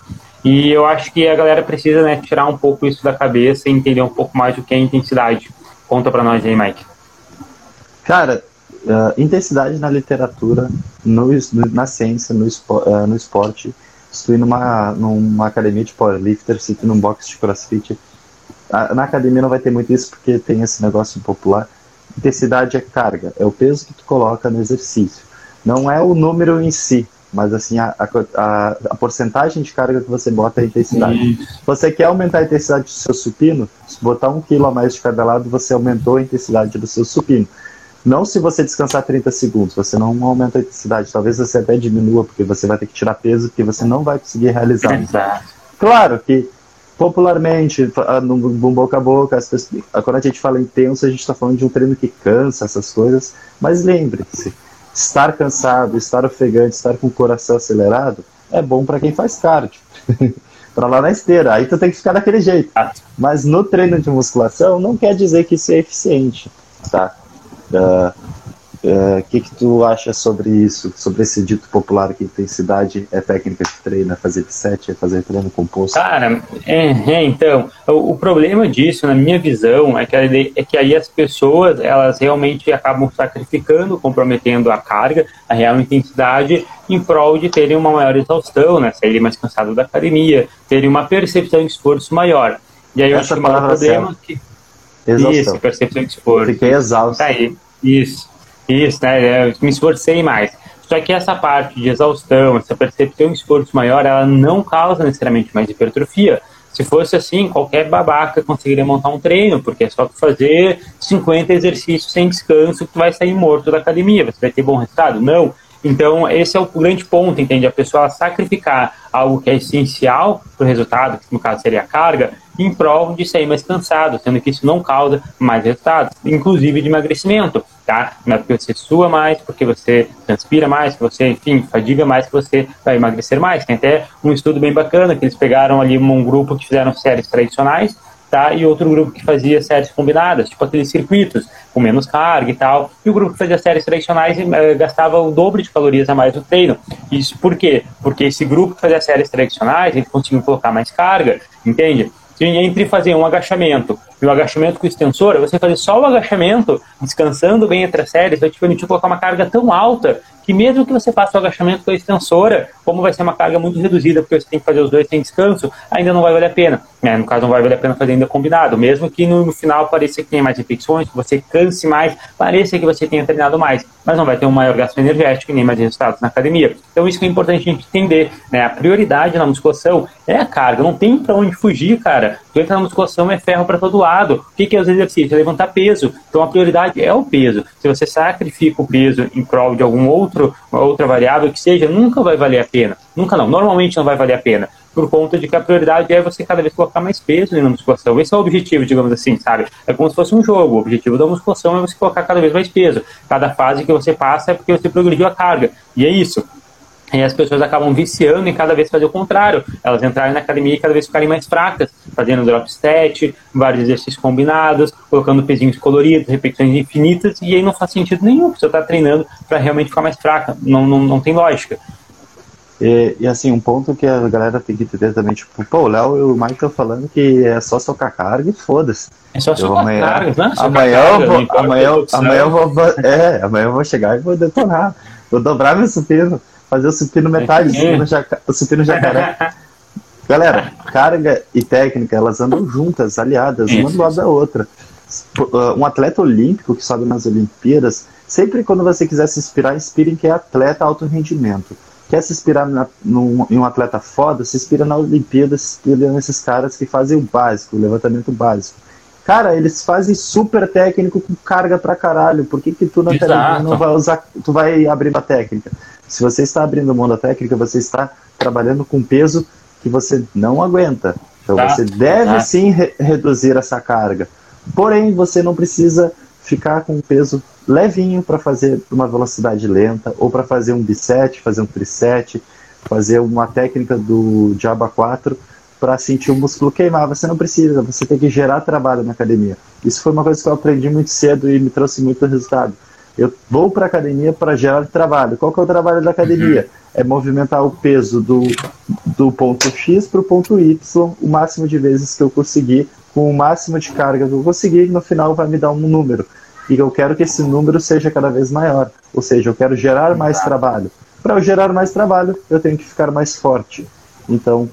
E eu acho que a galera precisa né, tirar um pouco isso da cabeça e entender um pouco mais o que é intensidade. Conta para nós aí, Mike. Cara, uh, intensidade na literatura, no, na ciência, no, uh, no esporte, se tu numa, numa academia de powerlifter, se tu num box de crossfit, na academia não vai ter muito isso porque tem esse negócio popular. Intensidade é carga, é o peso que tu coloca no exercício. Não é o número em si, mas assim a, a, a porcentagem de carga que você bota é a intensidade. Você quer aumentar a intensidade do seu supino, se botar um quilo a mais de cada lado, você aumentou a intensidade do seu supino. Não se você descansar 30 segundos, você não aumenta a intensidade. Talvez você até diminua, porque você vai ter que tirar peso, porque você não vai conseguir realizar. Exato. Claro que popularmente, no boca a boca, pessoas, quando a gente fala intenso, a gente está falando de um treino que cansa essas coisas, mas lembre-se, estar cansado, estar ofegante, estar com o coração acelerado é bom para quem faz cardio. para lá na esteira, aí tu tem que ficar daquele jeito. Mas no treino de musculação não quer dizer que isso é eficiente, tá? Uh, o uh, que, que tu acha sobre isso, sobre esse dito popular que intensidade é técnica de treino, é fazer de set, é fazer treino composto? Cara, é, é então, o, o, problema disso, na minha visão, é que, é que aí as pessoas, elas realmente acabam sacrificando, comprometendo a carga, a real intensidade, em prol de terem uma maior exaustão, né, saírem mais cansado da academia, terem uma percepção de esforço maior. E aí Essa eu acho que o problema é que... Exaustão. Isso, percepção de esforço. Fiquei exausto. Tá aí, isso. Isso, né? Eu me esforcei mais. Só que essa parte de exaustão, essa percepção de esforço maior, ela não causa necessariamente mais hipertrofia. Se fosse assim, qualquer babaca conseguiria montar um treino, porque é só fazer 50 exercícios sem descanso que tu vai sair morto da academia. Você vai ter bom resultado? Não. Então, esse é o grande ponto, entende? A pessoa sacrificar algo que é essencial para o resultado, que no caso seria a carga, em prol de sair mais cansado, sendo que isso não causa mais resultados, inclusive de emagrecimento, tá? Não é porque você sua mais, porque você transpira mais, que você, enfim, fadiga mais, que você vai emagrecer mais. Tem até um estudo bem bacana que eles pegaram ali um grupo que fizeram séries tradicionais, tá? E outro grupo que fazia séries combinadas, tipo aqueles circuitos, com menos carga e tal. E o grupo que fazia séries tradicionais eh, gastava o dobro de calorias a mais no treino. Isso por quê? Porque esse grupo que fazia séries tradicionais, ele conseguiu colocar mais carga, entende? entre fazer um agachamento e o agachamento com extensor, você fazer só o agachamento, descansando bem entre as séries, vai te permitir colocar uma carga tão alta que mesmo que você faça o agachamento com a extensora, como vai ser uma carga muito reduzida, porque você tem que fazer os dois sem descanso, ainda não vai valer a pena. É, no caso, não vai valer a pena fazer ainda combinado. Mesmo que no, final pareça que tenha mais repetições, que você canse mais, pareça que você tenha treinado mais, mas não vai ter um maior gasto energético e nem mais resultados na academia. Então, isso que é importante a gente entender. Né? A prioridade na musculação é a carga, não tem para onde fugir, cara. Tu entra na musculação, é ferro para todo lado. O que, é os exercícios? É levantar peso. Então, a prioridade é o peso. Se você sacrifica o peso em prol de algum outro, uma outra variável que seja, nunca vai valer a pena. Nunca não, normalmente não vai valer a pena. Por conta de que a prioridade é você cada vez colocar mais peso na musculação. Esse é o objetivo, digamos assim, sabe? É como se fosse um jogo. O objetivo da musculação é você colocar cada vez mais peso. Cada fase que você passa é porque você progrediu a carga. E é isso. E as pessoas acabam viciando e cada vez fazer o contrário. Elas entrarem na academia e cada vez ficarem mais fracas, fazendo drop stat, vários exercícios combinados, colocando pezinhos coloridos, repetições infinitas, e aí não faz sentido nenhum, você está treinando para realmente ficar mais fraca. Não, não, não tem lógica. E, e, assim, um ponto que a galera tem que entender também, tipo, pô, o Léo e o Mike estão falando que é só socar carga e foda-se. É só socar amanhã, carga, né? Amanhã, carga, eu vou, amanhã, amanhã, eu vou, é, amanhã eu vou chegar e vou detonar. Vou dobrar meu supino fazer o supino metade, o supino, jaca, o supino jacaré. Galera, carga e técnica, elas andam juntas, aliadas, uma do lado da outra. Uh, um atleta olímpico que sobe nas Olimpíadas, sempre quando você quiser se inspirar, inspire em quem é atleta alto rendimento. Quer se inspirar na, num, em um atleta foda, se inspira na Olimpíada, se inspira nesses caras que fazem o básico, o levantamento básico. Cara, eles fazem super técnico com carga pra caralho. Por que, que tu na academia não vai usar, tu vai abrir a técnica? Se você está abrindo mão da técnica, você está trabalhando com peso que você não aguenta. Então tá. você deve tá. sim re reduzir essa carga. Porém, você não precisa ficar com um peso levinho para fazer uma velocidade lenta, ou para fazer um bisete, fazer um trisete, fazer uma técnica do Jabba 4 para sentir o músculo queimar. Você não precisa, você tem que gerar trabalho na academia. Isso foi uma coisa que eu aprendi muito cedo e me trouxe muito resultado. Eu vou para a academia para gerar trabalho. Qual que é o trabalho da academia? É movimentar o peso do, do ponto X para o ponto Y o máximo de vezes que eu conseguir, com o máximo de carga que eu conseguir, no final vai me dar um número. E eu quero que esse número seja cada vez maior. Ou seja, eu quero gerar mais trabalho. Para eu gerar mais trabalho, eu tenho que ficar mais forte. Então,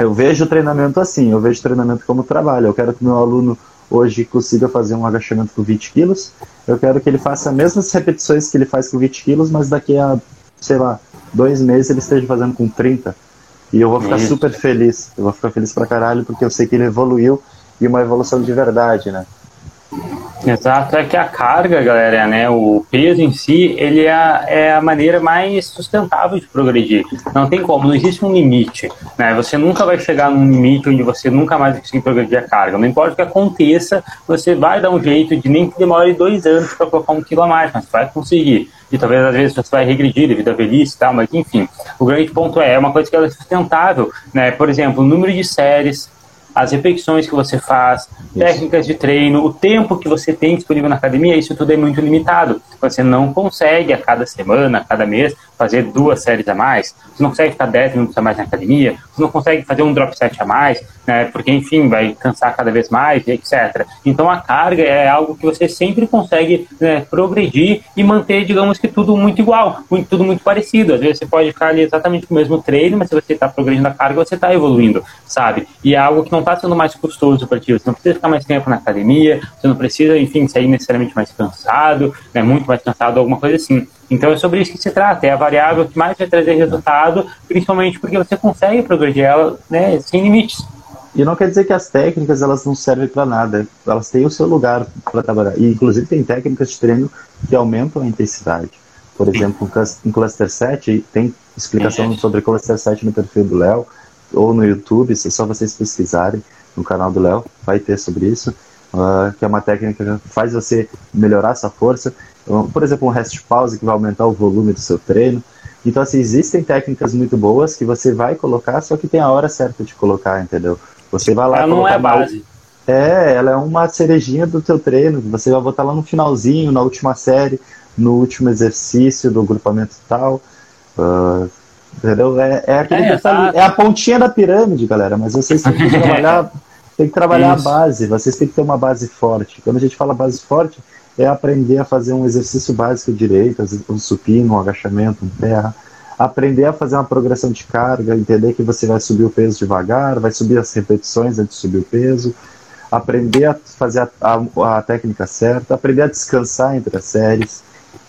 eu vejo o treinamento assim, eu vejo treinamento como trabalho. Eu quero que meu aluno hoje consiga fazer um agachamento com 20 quilos. Eu quero que ele faça as mesmas repetições que ele faz com 20 quilos, mas daqui a, sei lá, dois meses ele esteja fazendo com 30. E eu vou ficar Isso. super feliz. Eu vou ficar feliz pra caralho, porque eu sei que ele evoluiu e uma evolução de verdade, né? Exato, é que a carga, galera, né, o peso em si, ele é a, é a maneira mais sustentável de progredir. Não tem como, não existe um limite, né? Você nunca vai chegar num limite onde você nunca mais vai conseguir progredir a carga. Não importa o que aconteça, você vai dar um jeito de nem que demore dois anos para colocar um quilo a mais, mas vai conseguir. E talvez às vezes você vai regredir devido à velhice e tal, mas enfim. O grande ponto é, é uma coisa que ela é sustentável, né? Por exemplo, o número de séries, as repetições que você faz, isso. técnicas de treino, o tempo que você tem disponível na academia, isso tudo é muito limitado. Você não consegue a cada semana, a cada mês, fazer duas séries a mais, você não consegue ficar 10 minutos a mais na academia, você não consegue fazer um drop set a mais, né, porque, enfim, vai cansar cada vez mais, etc. Então, a carga é algo que você sempre consegue né, progredir e manter, digamos que tudo muito igual, muito, tudo muito parecido. Às vezes você pode ficar ali exatamente com o mesmo treino, mas se você está progredindo a carga, você está evoluindo, sabe? E é algo que não está sendo mais custoso para ti, você não precisa ficar mais tempo na academia, você não precisa, enfim, sair necessariamente mais cansado, né, muito mais cansado, alguma coisa assim. Então é sobre isso que se trata, é a variável que mais vai trazer resultado, principalmente porque você consegue progredir ela né, sem limites. E não quer dizer que as técnicas elas não servem para nada, elas têm o seu lugar para trabalhar. E inclusive tem técnicas de treino que aumentam a intensidade. Por exemplo, em Cluster 7 tem explicação sobre Cluster 7 no perfil do Léo ou no YouTube, se só vocês pesquisarem no canal do Léo, vai ter sobre isso. Uh, que é uma técnica que faz você melhorar sua força. Então, por exemplo, um rest pause que vai aumentar o volume do seu treino. Então, assim, existem técnicas muito boas que você vai colocar, só que tem a hora certa de colocar, entendeu? Você vai lá. Ela não é a base. É, ela é uma cerejinha do teu treino. Você vai botar lá no finalzinho, na última série, no último exercício do grupamento tal. Uh, entendeu? É, é, aquele é, tá... é a pontinha da pirâmide, galera. Mas vocês têm que trabalhar, tem que trabalhar Isso. a base. Vocês têm que ter uma base forte. Quando a gente fala base forte, é aprender a fazer um exercício básico direito, um supino, um agachamento, um terra aprender a fazer uma progressão de carga, entender que você vai subir o peso devagar, vai subir as repetições antes de subir o peso, aprender a fazer a, a, a técnica certa, aprender a descansar entre as séries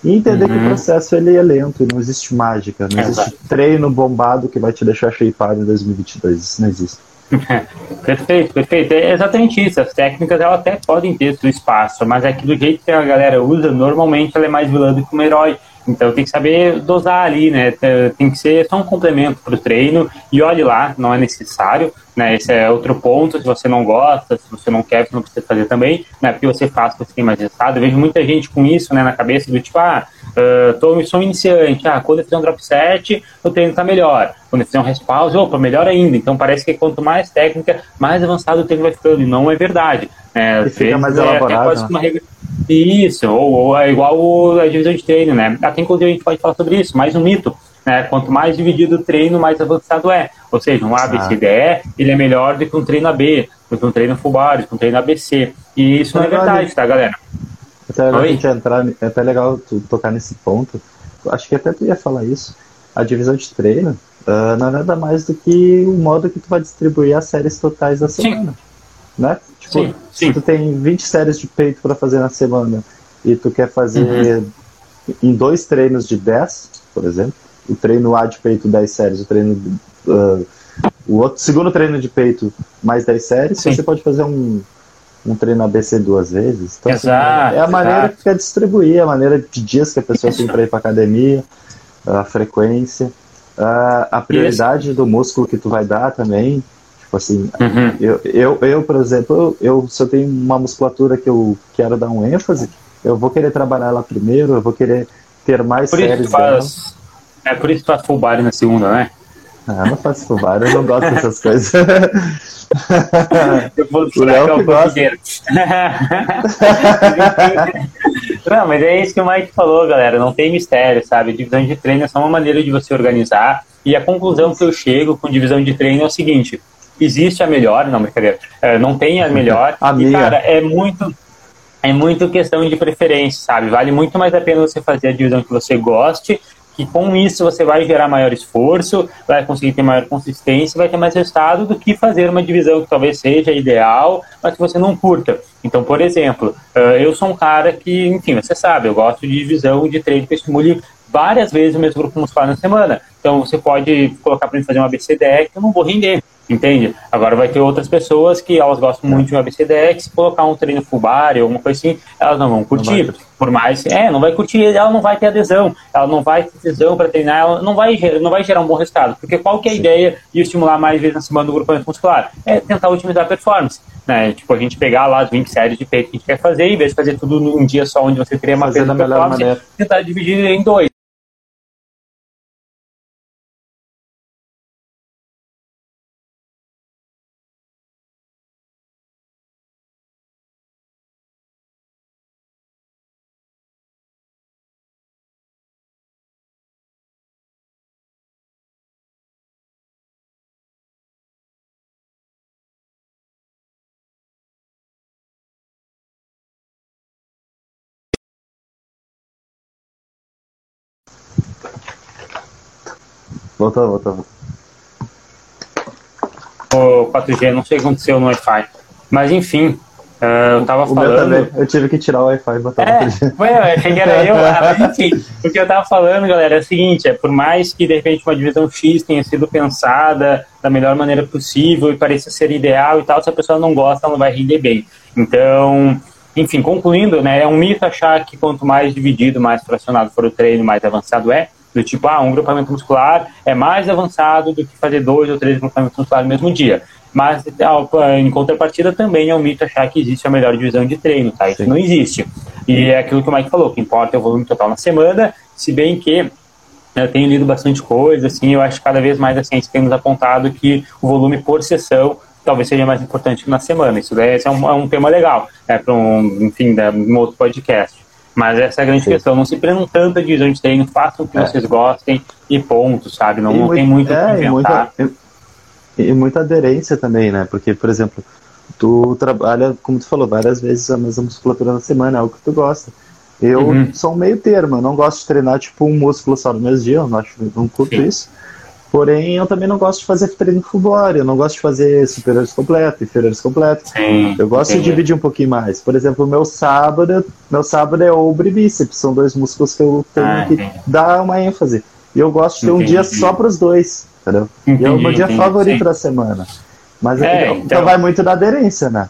e entender uhum. que o processo ele é lento, não existe mágica, não existe Exato. treino bombado que vai te deixar shapeado em 2022, isso não existe. perfeito, perfeito. É exatamente isso. As técnicas elas até podem ter seu espaço, mas é que do jeito que a galera usa, normalmente ela é mais vilã do que um herói. Então tem que saber dosar ali, né? Tem que ser só um complemento para o treino e olhe lá, não é necessário, né? Esse é outro ponto. Se você não gosta, se você não quer, você não precisa fazer também, né? Porque você faz, você tem mais resultado. Eu vejo muita gente com isso, né? Na cabeça do tipo, ah, uh, tô, sou um iniciante, ah, quando eu fizer um drop set, o treino tá melhor. Quando eu fizer um respawn, opa, melhor ainda. Então parece que quanto mais técnica, mais avançado o treino vai ficando. E não é verdade. Né? Às fica mais é, elaborado. Né? Regra... Isso, ou, ou, é igual a divisão de treino, né? Até inclusive a gente pode falar sobre isso, mais um mito. Né? Quanto mais dividido o treino, mais avançado é. Ou seja, um ABCDE, ah. ele é melhor do que um treino AB, do que um treino full body, do que um treino ABC. E isso não, é verdade, tá, galera? Até legal a gente entrar, é até legal tu tocar nesse ponto. Acho que até tu ia falar isso. A divisão de treino uh, não é nada mais do que o modo que tu vai distribuir as séries totais da semana. Sim. Né? Sim, sim. se tu tem 20 séries de peito para fazer na semana e tu quer fazer uhum. em dois treinos de 10, por exemplo, o treino A de peito 10 séries, o treino uh, o outro segundo treino de peito mais 10 séries, sim. você pode fazer um, um treino ABC duas vezes. Então, assim, exato, assim, é a maneira exato. que quer distribuir, a maneira de dias que a pessoa tem para ir para academia, a frequência, a, a prioridade Isso. do músculo que tu vai dar também. Tipo assim, uhum. eu, eu, eu, por exemplo, eu, se eu tenho uma musculatura que eu quero dar um ênfase, eu vou querer trabalhar ela primeiro, eu vou querer ter mais por séries faz, É por isso que faz full body na segunda, né? Ah, não faço fubá, eu não gosto dessas coisas. Eu vou o Léo que gosta. não, mas é isso que o Mike falou, galera. Não tem mistério, sabe? Divisão de treino é só uma maneira de você organizar. E a conclusão que eu chego com divisão de treino é o seguinte: existe a melhor, não, brincadeira. É, não tem a melhor. a e, minha. cara, é muito é muito questão de preferência, sabe? Vale muito mais a pena você fazer a divisão que você goste que com isso você vai gerar maior esforço, vai conseguir ter maior consistência, vai ter mais resultado do que fazer uma divisão que talvez seja ideal, mas que você não curta. Então, por exemplo, eu sou um cara que, enfim, você sabe, eu gosto de divisão de treino que estimule várias vezes o mesmo grupo muscular na semana. Então, você pode colocar para mim fazer uma BCDE que eu não vou render. Entende? Agora vai ter outras pessoas que elas gostam muito de um ABCDX, colocar um treino full ou alguma coisa assim, elas não vão curtir. Não por mais, é, não vai curtir, ela não vai ter adesão, ela não vai ter adesão para treinar, ela não vai, não vai gerar um bom resultado. Porque qual que é a Sim. ideia de estimular mais vezes na semana do grupamento muscular? É tentar otimizar a performance. Né? Tipo, a gente pegar lá as 20 séries de peito que a gente quer fazer, em vez de fazer tudo num dia só onde você teria uma perda performance, tentar dividir em dois. Voltou, voltou. O 4G, não sei o que aconteceu no Wi-Fi. Mas enfim, uh, eu tava o falando. Eu tive que tirar o Wi-Fi e botar é, o 4G. Foi, eu achei que era eu. mas enfim, o que eu tava falando, galera, é o seguinte: é por mais que de repente uma divisão X tenha sido pensada da melhor maneira possível e pareça ser ideal e tal, se a pessoa não gosta, ela não vai render bem. Então. Enfim, concluindo, né, é um mito achar que quanto mais dividido, mais fracionado for o treino, mais avançado é. Do tipo, ah, um grupamento muscular é mais avançado do que fazer dois ou três grupamentos musculares no mesmo dia. Mas, em contrapartida, também é um mito achar que existe a melhor divisão de treino, tá? Isso Sim. não existe. E é aquilo que o Mike falou, que importa é o volume total na semana, se bem que eu tenho lido bastante coisa, assim, eu acho que cada vez mais a ciência tem nos apontado que o volume por sessão talvez seja mais importante que na semana. Isso daí é um, é um tema legal, é para um, enfim, um outro podcast. Mas essa é a grande Sim. questão. Não se prendam tanto de treino, façam o que é. vocês gostem e ponto, sabe? Não, não muito, tem muito é, o que inventar. E muita, e, e muita aderência também, né? Porque, por exemplo, tu trabalha, como tu falou, várias vezes a mesma musculatura na semana, é algo que tu gosta. Eu uhum. sou um meio termo, eu não gosto de treinar tipo um músculo só no mesmo dia, eu não, acho, não curto Sim. isso. Porém, eu também não gosto de fazer treino full eu não gosto de fazer superiores completos, inferiores completos. Sim, eu gosto entendi. de dividir um pouquinho mais. Por exemplo, meu sábado, meu sábado é ombro e bíceps, são dois músculos que eu tenho ah, que entendi. dar uma ênfase. E eu gosto de ter entendi. um dia só para os dois, entendeu? e é o meu dia favorito da semana. Mas é, então, então vai muito da aderência, né?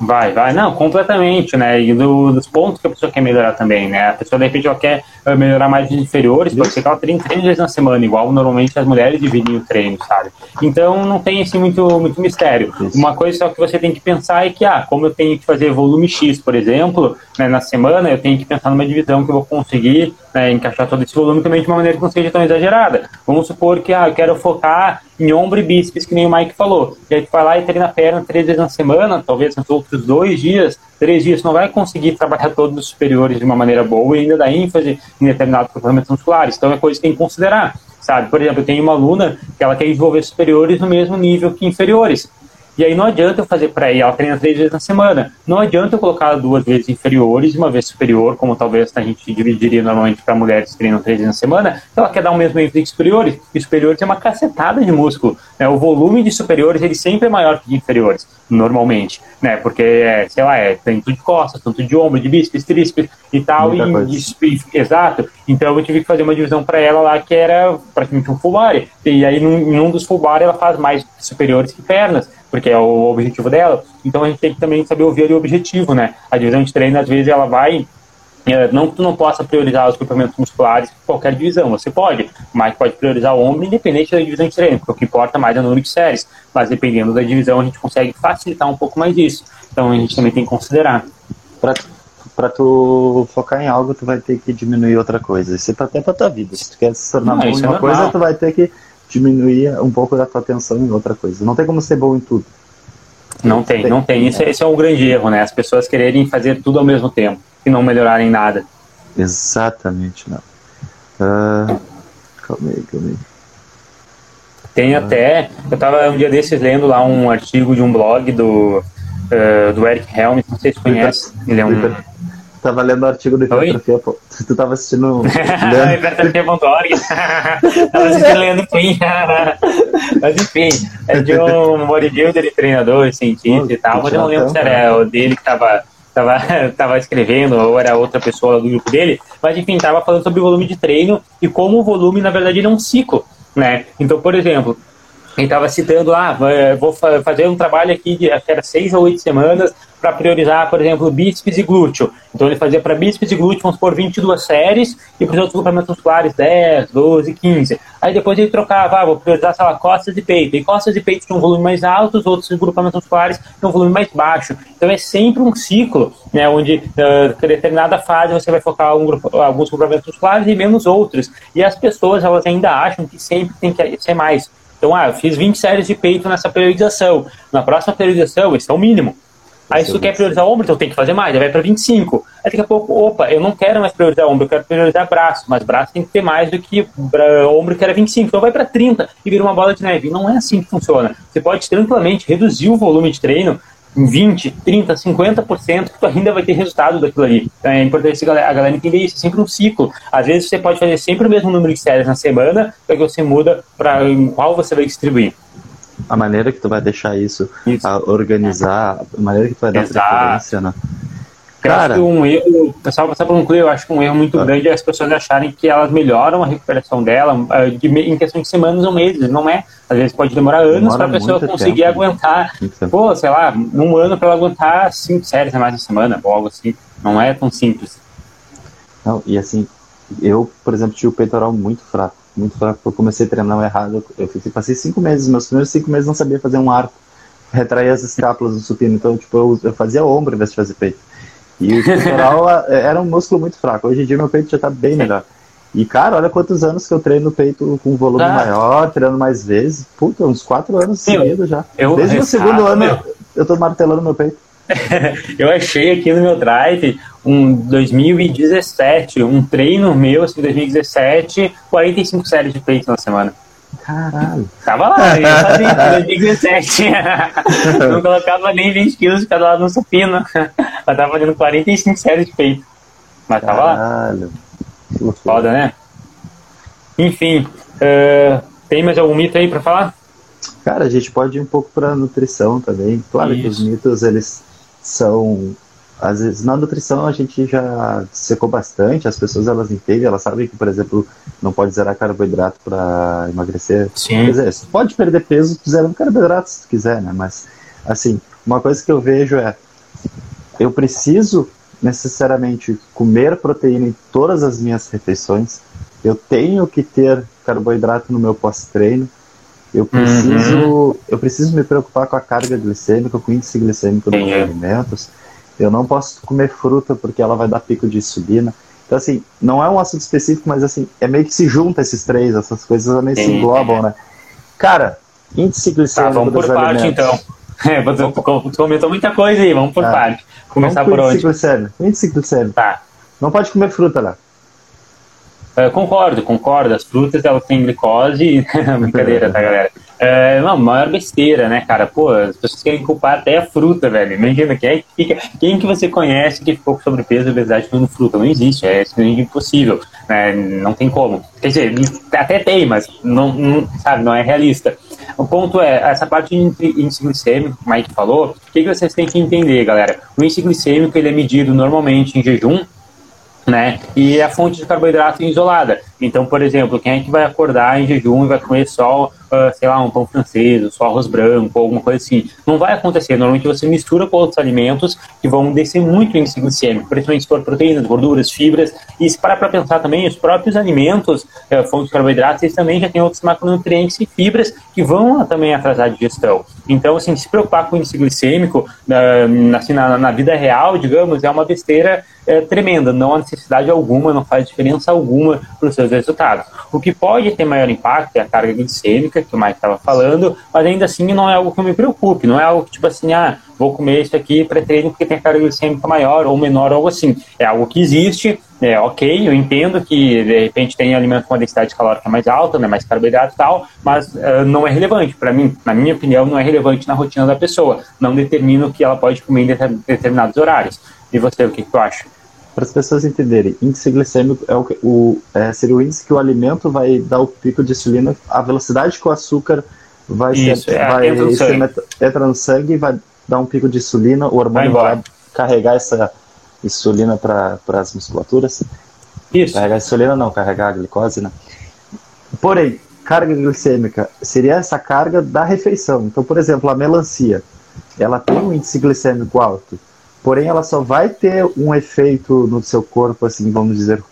Vai, vai. Não, completamente, né? E do, dos pontos que a pessoa quer melhorar também, né? A pessoa, de repente, ela quer eh, melhorar mais os inferiores, pode ser que ela treine três vezes na semana, igual normalmente as mulheres dividem o treino, sabe? Então, não tem, assim, muito, muito mistério. Isso. Uma coisa só que você tem que pensar é que, ah, como eu tenho que fazer volume X, por exemplo, né, na semana, eu tenho que pensar numa divisão que eu vou conseguir né, encaixar todo esse volume também de uma maneira que não seja tão exagerada. Vamos supor que, ah, eu quero focar em ombro e bíceps, que nem o Mike falou. E aí tu vai lá e treina a perna três vezes na semana, talvez nos outros dois dias, três dias, não vai conseguir trabalhar todos os superiores de uma maneira boa e ainda dar ênfase em determinados comportamentos musculares. Então é coisa que tem que considerar. Sabe? Por exemplo, eu tenho uma aluna que ela quer desenvolver superiores no mesmo nível que inferiores. E aí não adianta eu fazer para ela, ela treina três vezes na semana. Não adianta eu colocar duas vezes inferiores e uma vez superior, como talvez a gente dividiria normalmente para mulheres que treinam três vezes na semana. Ela quer dar o mesmo ênfase que superiores. E superiores é uma cacetada de músculo. Né? O volume de superiores ele sempre é maior que de inferiores, normalmente. Né? Porque, é, sei lá, é tanto de costas, tanto de ombro, de bíceps, tríceps e tal. E, e, exato. Então eu tive que fazer uma divisão para ela lá que era praticamente um full body. E aí, num, em um dos full body, ela faz mais superiores que pernas porque é o objetivo dela. Então a gente tem que também saber ouvir o objetivo, né? A divisão de treino, às vezes, ela vai. É, não que tu não possa priorizar os equipamentos musculares qualquer divisão, você pode, mas pode priorizar o ombro independente da divisão de treino, porque o que importa mais é o número de séries. Mas dependendo da divisão, a gente consegue facilitar um pouco mais isso. Então a gente também tem que considerar. Para tu focar em algo, tu vai ter que diminuir outra coisa. Isso é até para tua vida. Se tu quer se tornar bom em uma coisa, tu vai ter que diminuir um pouco da tua atenção em outra coisa. Não tem como ser bom em tudo. Não tem, tem. não tem. Isso, é. esse é um grande erro, né? As pessoas quererem fazer tudo ao mesmo tempo e não melhorarem nada. Exatamente, não. Uh, calma aí, calma aí. Tem uh. até. Eu estava um dia desses lendo lá um artigo de um blog do, uh, do Eric Helms, não sei se conhece. Ele é um. Tava lendo o artigo do Hipertrofia, pô. Tu tava assistindo. Hipertrofia.org. tava assistindo lendo Queen. Mas enfim, é de um bodybuilder e treinador, cientista e tal. Mas eu não lembro se era o dele que tava tava, tava escrevendo, ou era outra pessoa do grupo dele, mas enfim, tava falando sobre o volume de treino e como o volume, na verdade, ele é um ciclo, né? Então, por exemplo, ele estava citando ah, vou fazer um trabalho aqui de acho que era seis ou oito semanas para priorizar, por exemplo, bíceps e glúteo. Então ele fazia para bíceps e glúteo, vamos por 22 séries, e para os outros grupamentos musculares 10, 12, 15. Aí depois ele trocava, ah, vou priorizar, sei lá, costas e peito. E costas e peito tinham um volume mais alto, os outros grupamentos musculares tinham um volume mais baixo. Então é sempre um ciclo, né, onde uh, determinada fase você vai focar um grupo, alguns grupamentos musculares e menos outros. E as pessoas, elas ainda acham que sempre tem que ser mais. Então, ah, eu fiz 20 séries de peito nessa periodização. Na próxima periodização, esse é o mínimo. Aí se tu quer priorizar ombro, então tem que fazer mais, aí vai para 25. Aí daqui a pouco, opa, eu não quero mais priorizar ombro, eu quero priorizar braço, mas braço tem que ter mais do que ombro que era 25. Então vai para 30 e vira uma bola de neve. Não é assim que funciona. Você pode tranquilamente reduzir o volume de treino em 20, 30, 50%, que tu ainda vai ter resultado daquilo ali. Então é importante a galera entender isso, é sempre um ciclo. Às vezes você pode fazer sempre o mesmo número de séries na semana, que você muda para qual você vai distribuir a maneira que tu vai deixar isso, isso. organizar, a maneira que tu vai dar Exato. preferência, né? Cara, acho que um erro, pessoal, só para concluir, eu acho que um erro muito ah. grande é as pessoas acharem que elas melhoram a recuperação dela uh, de, em questão de semanas ou meses. Não é. Às vezes pode demorar anos para a pessoa conseguir tempo, aguentar. Pô, sei lá, num ano para ela aguentar cinco séries a mais na semana, ou algo assim. Não é tão simples. Não, e assim, eu, por exemplo, tinha o peitoral muito fraco muito fraco, eu comecei a treinar errado. Eu fiquei, passei cinco meses, meus primeiros cinco meses não sabia fazer um arco, retrair as escápulas do supino. Então, tipo, eu, eu fazia ombro em vez de fazer peito. E o peitoral era um músculo muito fraco. Hoje em dia meu peito já está bem melhor. E, cara, olha quantos anos que eu treino peito com volume ah. maior, treinando mais vezes. Puta, uns quatro anos seguidos já. Eu, Desde o segundo ano eu, eu tô martelando meu peito. eu achei aqui no meu drive um 2017, um treino meu, assim, 2017, 45 séries de peito na semana. Caralho. Tava lá, eu fazia em 2017. Não colocava nem 20 quilos de cada lado no supino. Mas tava fazendo 45 séries de peito. Mas tava Caralho. lá. Foda, né? Enfim, uh, tem mais algum mito aí pra falar? Cara, a gente pode ir um pouco pra nutrição também. Claro Isso. que os mitos, eles são às vezes na nutrição a gente já secou bastante, as pessoas elas entendem, elas sabem que, por exemplo, não pode zerar carboidrato para emagrecer. Sim. Quer dizer, você pode perder peso zerando carboidrato se quiser, né? Mas, assim, uma coisa que eu vejo é, eu preciso necessariamente comer proteína em todas as minhas refeições, eu tenho que ter carboidrato no meu pós-treino, eu preciso, uhum. eu preciso me preocupar com a carga glicêmica, com o índice glicêmico dos alimentos. Eu não posso comer fruta porque ela vai dar pico de insulina. Então, assim, não é um assunto específico, mas assim, é meio que se junta esses três, essas coisas meio se englobam, né? Cara, índice glicêmico tá, vamos por parte, então. É, você comentou muita coisa aí, vamos por é. parte. Começar por onde? Índice glicêmico. Índice glicêmico. Tá. Não pode comer fruta lá. Uh, concordo, concordo. As frutas elas têm glicose. Brincadeira, tá, galera? É uma maior besteira, né, cara? Pô, as pessoas querem culpar até a fruta, velho. Imagina, quem, é que, quem que você conhece que ficou com sobrepeso e obesidade comendo fruta? Não existe, é impossível. Né? Não tem como. Quer dizer, até tem, mas não, não, sabe, não é realista. O ponto é, essa parte de índice glicêmico, o Mike falou, o que, que vocês têm que entender, galera? O índice glicêmico ele é medido normalmente em jejum, né? E a fonte de carboidrato isolada. Então, por exemplo, quem é que vai acordar em jejum e vai comer só, uh, sei lá, um pão francês, só arroz branco, alguma coisa assim? Não vai acontecer. Normalmente você mistura com outros alimentos que vão descer muito o índice glicêmico, principalmente se for proteínas, gorduras, fibras. E se parar para pensar também, os próprios alimentos, uh, fontes de carboidratos, eles também já têm outros macronutrientes e fibras que vão também atrasar a digestão. Então, assim, se preocupar com o índice glicêmico, uh, assim, na, na, vida real, digamos, é uma besteira uh, tremenda. Não há necessidade alguma, não faz diferença alguma para os seus seus resultados. O que pode ter maior impacto é a carga glicêmica, que o Mike estava falando, mas ainda assim não é algo que me preocupe, não é algo que, tipo assim, ah, vou comer isso aqui pré-treino porque tem carga glicêmica maior ou menor, algo assim. É algo que existe, é ok, eu entendo que de repente tem alimento com uma densidade calórica mais alta, né, mais carboidrato e tal, mas uh, não é relevante. Para mim, na minha opinião, não é relevante na rotina da pessoa. Não determina o que ela pode comer em determinados horários. E você, o que, que tu acha? Para as pessoas entenderem, índice glicêmico é o, o é, seria o índice que o alimento vai dar o pico de insulina, a velocidade que o açúcar vai, Isso, ser, é, vai entra, entra no sangue e vai dar um pico de insulina, o hormônio vai, vai carregar essa insulina para as musculaturas. Isso. Carregar insulina não, carregar a glicose, né? Porém, carga glicêmica seria essa carga da refeição. Então, por exemplo, a melancia, ela tem um índice glicêmico alto, porém ela só vai ter um efeito no seu corpo, assim, vamos dizer,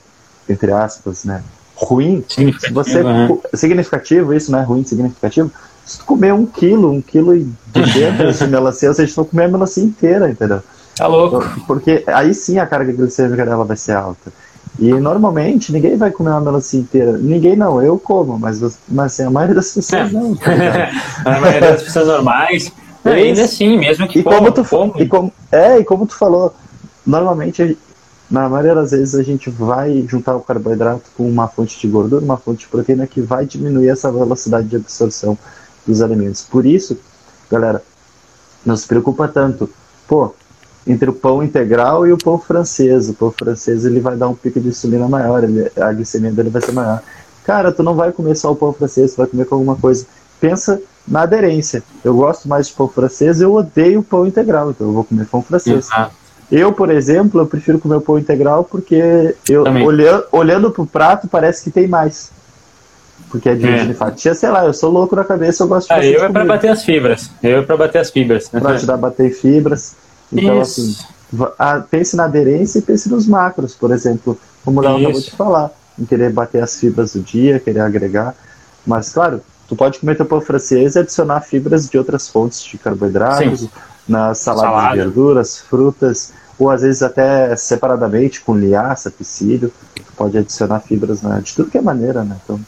entre aspas, né? Ruim. Se você né? significativo, isso não é ruim, significativo. Se tu comer um quilo, um quilo de dentro de melancia, vocês estão comendo a melancia inteira, entendeu? Tá louco. Porque aí sim a carga glicêmica dela vai ser alta. E normalmente ninguém vai comer uma melancia inteira. Ninguém não, eu como, mas, mas assim, a maioria das pessoas não. Tá a maioria das pessoas normais, é ainda assim, mesmo que e como tu como. E como, é, e como tu falou, normalmente, na maioria das vezes, a gente vai juntar o carboidrato com uma fonte de gordura, uma fonte de proteína que vai diminuir essa velocidade de absorção dos alimentos. Por isso, galera, não se preocupa tanto. Pô, entre o pão integral e o pão francês. O pão francês ele vai dar um pico de insulina maior, ele, a glicemia dele vai ser maior. Cara, tu não vai comer só o pão francês, tu vai comer com alguma coisa. Pensa na aderência. Eu gosto mais de pão francês, eu odeio pão integral, então eu vou comer pão francês. Uhum. Eu, por exemplo, eu prefiro comer pão integral porque eu olhando, olhando pro prato parece que tem mais. Porque é de, é. fatia, sei lá, eu sou louco na cabeça, eu gosto de ah, Eu é para bater as fibras. Eu é para bater as fibras. Para ajudar a bater fibras. Então, Isso. assim, pense na aderência e pense nos macros, por exemplo, como o Léo acabou de falar, em querer bater as fibras do dia, querer agregar. Mas, claro, tu pode comer teu pão francês e adicionar fibras de outras fontes de carboidratos, Sim. nas saladas Salada. de verduras, frutas, ou às vezes até separadamente com liaça, psyllium, tu pode adicionar fibras né, de tudo que é maneira, né? Então,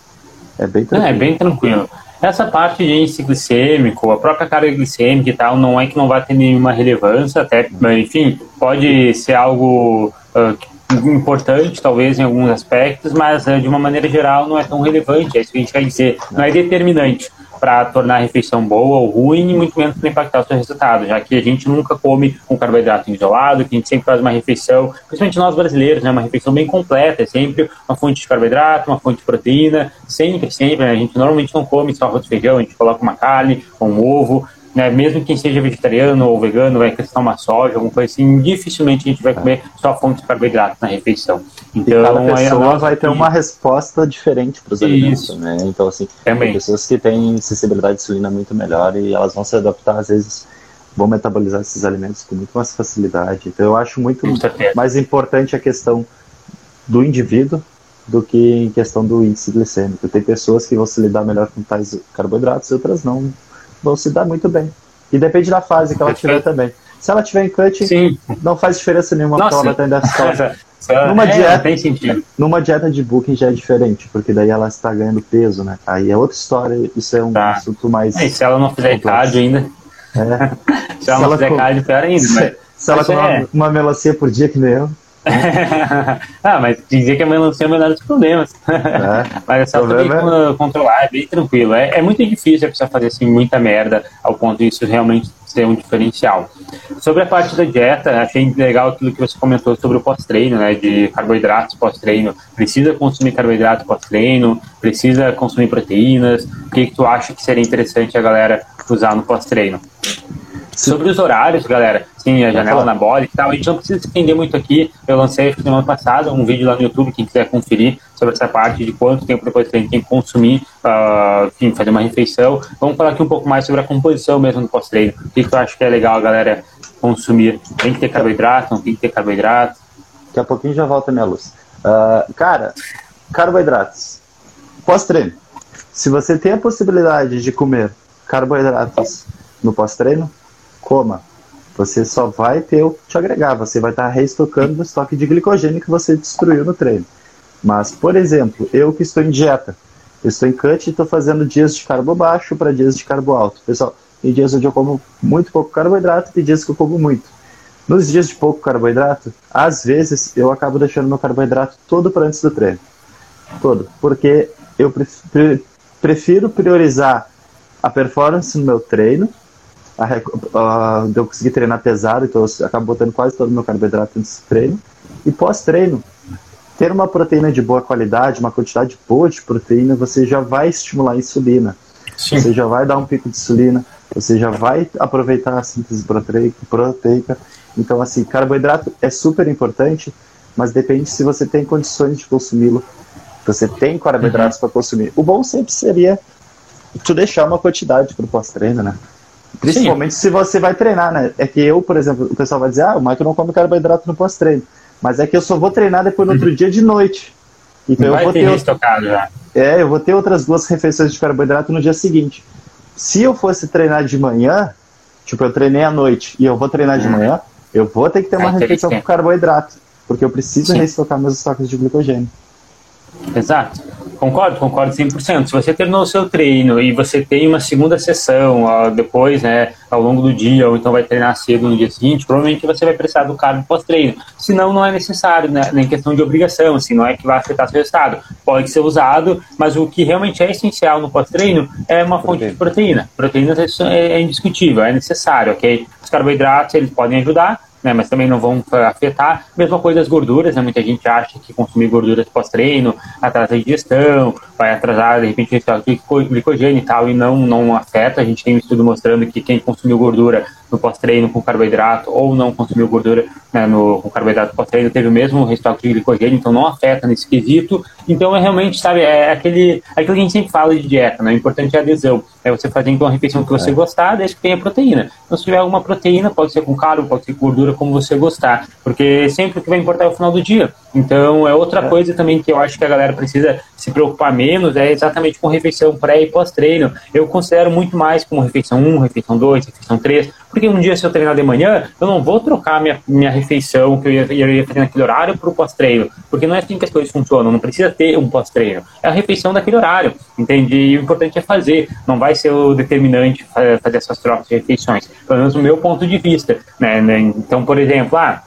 é bem tranquilo. É, é bem tranquilo. Essa parte de índice glicêmico, a própria carga glicêmica e tal, não é que não vai ter nenhuma relevância, até, enfim, pode ser algo uh, importante, talvez, em alguns aspectos, mas uh, de uma maneira geral não é tão relevante, é isso que a gente quer dizer, não é determinante para tornar a refeição boa ou ruim, muito menos para impactar o seu resultado, já que a gente nunca come um carboidrato isolado, que a gente sempre faz uma refeição, principalmente nós brasileiros, né, uma refeição bem completa, é sempre uma fonte de carboidrato, uma fonte de proteína, sempre, sempre, né, a gente normalmente não come só arroz e feijão, a gente coloca uma carne, um ovo, né, mesmo quem seja vegetariano ou vegano, vai acrescentar uma soja, alguma coisa assim, dificilmente a gente vai comer só fonte de carboidrato na refeição. Então, e cada pessoa vai ter uma resposta diferente para os alimentos, né? Então, assim, Também. tem pessoas que têm sensibilidade de insulina muito melhor e elas vão se adaptar, às vezes, vão metabolizar esses alimentos com muito mais facilidade. Então, eu acho muito mais importante a questão do indivíduo do que em questão do índice glicêmico. Tem pessoas que vão se lidar melhor com tais carboidratos e outras não vão se dar muito bem. E depende da fase que ela tiver também. Se ela tiver em cut, Sim. não faz diferença nenhuma Nossa. porque ela vai estar em déficit numa, é, dieta, numa dieta de booking já é diferente, porque daí ela está ganhando peso, né? Aí é outra história, isso é um tá. assunto mais. É, e se ela não fizer cardio ainda? É. se, ela se não fizer com... cardio, pior ainda. Mas, se, se ela comer é. uma melancia por dia, que nem eu. ah, mas dizer que a melancia é o menor dos problemas. É, mas é só também é... controlar, é bem tranquilo. É, é muito difícil a pessoa fazer assim muita merda ao ponto de isso realmente ser um diferencial. Sobre a parte da dieta, achei legal aquilo que você comentou sobre o pós-treino, né? De carboidratos pós-treino. Precisa consumir carboidrato pós-treino, precisa consumir proteínas. O que, que tu acha que seria interessante a galera usar no pós-treino? Sobre os horários, galera, sim, a janela anabólica e tal, a gente não precisa se estender muito aqui. Eu lancei semana passada um vídeo lá no YouTube, quem quiser conferir sobre essa parte de quanto tempo depois a gente tem que consumir, uh, enfim, fazer uma refeição. Vamos falar aqui um pouco mais sobre a composição mesmo do pós-treino. O que, que tu acha que é legal galera consumir? Tem que ter carboidrato, não tem que ter carboidrato? Daqui a pouquinho já volta minha luz. Uh, cara, carboidratos. Pós-treino. Se você tem a possibilidade de comer carboidratos no pós-treino, coma. Você só vai ter o que te agregar, você vai estar reestocando o estoque de glicogênio que você destruiu no treino. Mas, por exemplo, eu que estou em dieta, estou em cut e estou fazendo dias de carbo baixo para dias de carbo alto. Pessoal, tem dias onde eu como muito pouco carboidrato, tem dias que eu como muito. Nos dias de pouco carboidrato, às vezes eu acabo deixando meu carboidrato todo para antes do treino. Todo. Porque eu prefiro priorizar a performance no meu treino, a, a, eu conseguir treinar pesado, então eu acabo botando quase todo o meu carboidrato do treino. E pós-treino, ter uma proteína de boa qualidade, uma quantidade boa de proteína, você já vai estimular a insulina. Sim. Você já vai dar um pico de insulina, você já vai aproveitar a síntese proteica. Então, assim, carboidrato é super importante, mas depende se você tem condições de consumi-lo. Você tem carboidratos uhum. para consumir. O bom sempre seria tu deixar uma quantidade para o pós-treino, né? Principalmente Sim. se você vai treinar, né? É que eu, por exemplo, o pessoal vai dizer, ah, o Michael não come carboidrato no pós-treino. Mas é que eu só vou treinar depois no outro uhum. dia de noite. Então não eu vou ter. É, eu vou ter outras duas refeições de carboidrato no dia seguinte. Se eu fosse treinar de manhã, tipo, eu treinei à noite e eu vou treinar de uhum. manhã, eu vou ter que ter uma refeição com carboidrato. Porque eu preciso Sim. reestocar meus estoques de glicogênio. Exato. Concordo, concordo 100%. Se você terminou o seu treino e você tem uma segunda sessão ó, depois, né, ao longo do dia, ou então vai treinar cedo no dia seguinte, provavelmente você vai precisar do carbo pós-treino. Senão, não é necessário, né, nem questão de obrigação, assim, não é que vai afetar seu resultado. Pode ser usado, mas o que realmente é essencial no pós-treino é uma fonte de proteína. Proteína é, é indiscutível, é necessário, ok? Os carboidratos, eles podem ajudar, né, mas também não vão afetar. Mesma coisa as gorduras, né, muita gente acha que consumir gorduras pós-treino atrasa a digestão, vai atrasar, de repente, o glicogênio e tal, e não, não afeta. A gente tem um estudo mostrando que quem consumiu gordura no pós-treino com carboidrato ou não consumiu gordura né, no, com carboidrato pós-treino teve o mesmo restoque de glicogênio, então não afeta nesse quesito. Então é realmente, sabe, é aquele, aquilo que a gente sempre fala de dieta, né? O importante é a adesão. É você fazer então uma refeição que você é. gostar, desde que tenha proteína. Então se tiver alguma proteína, pode ser com carbo, pode ser com gordura, como você gostar. Porque sempre o que vai importar é o final do dia. Então é outra é. coisa também que eu acho que a galera precisa se preocupar menos, é exatamente com refeição pré e pós-treino. Eu considero muito mais como refeição 1, refeição 2, refeição 3, porque um dia, se eu treinar de manhã, eu não vou trocar minha, minha refeição que eu ia, ia fazer naquele horário para o pós-treino. Porque não é assim que as coisas funcionam. Não precisa ter um pós-treino. É a refeição daquele horário. Entende? E o importante é fazer. Não vai ser o determinante fazer essas trocas de refeições. Pelo menos do meu ponto de vista. Né? Então, por exemplo, ah,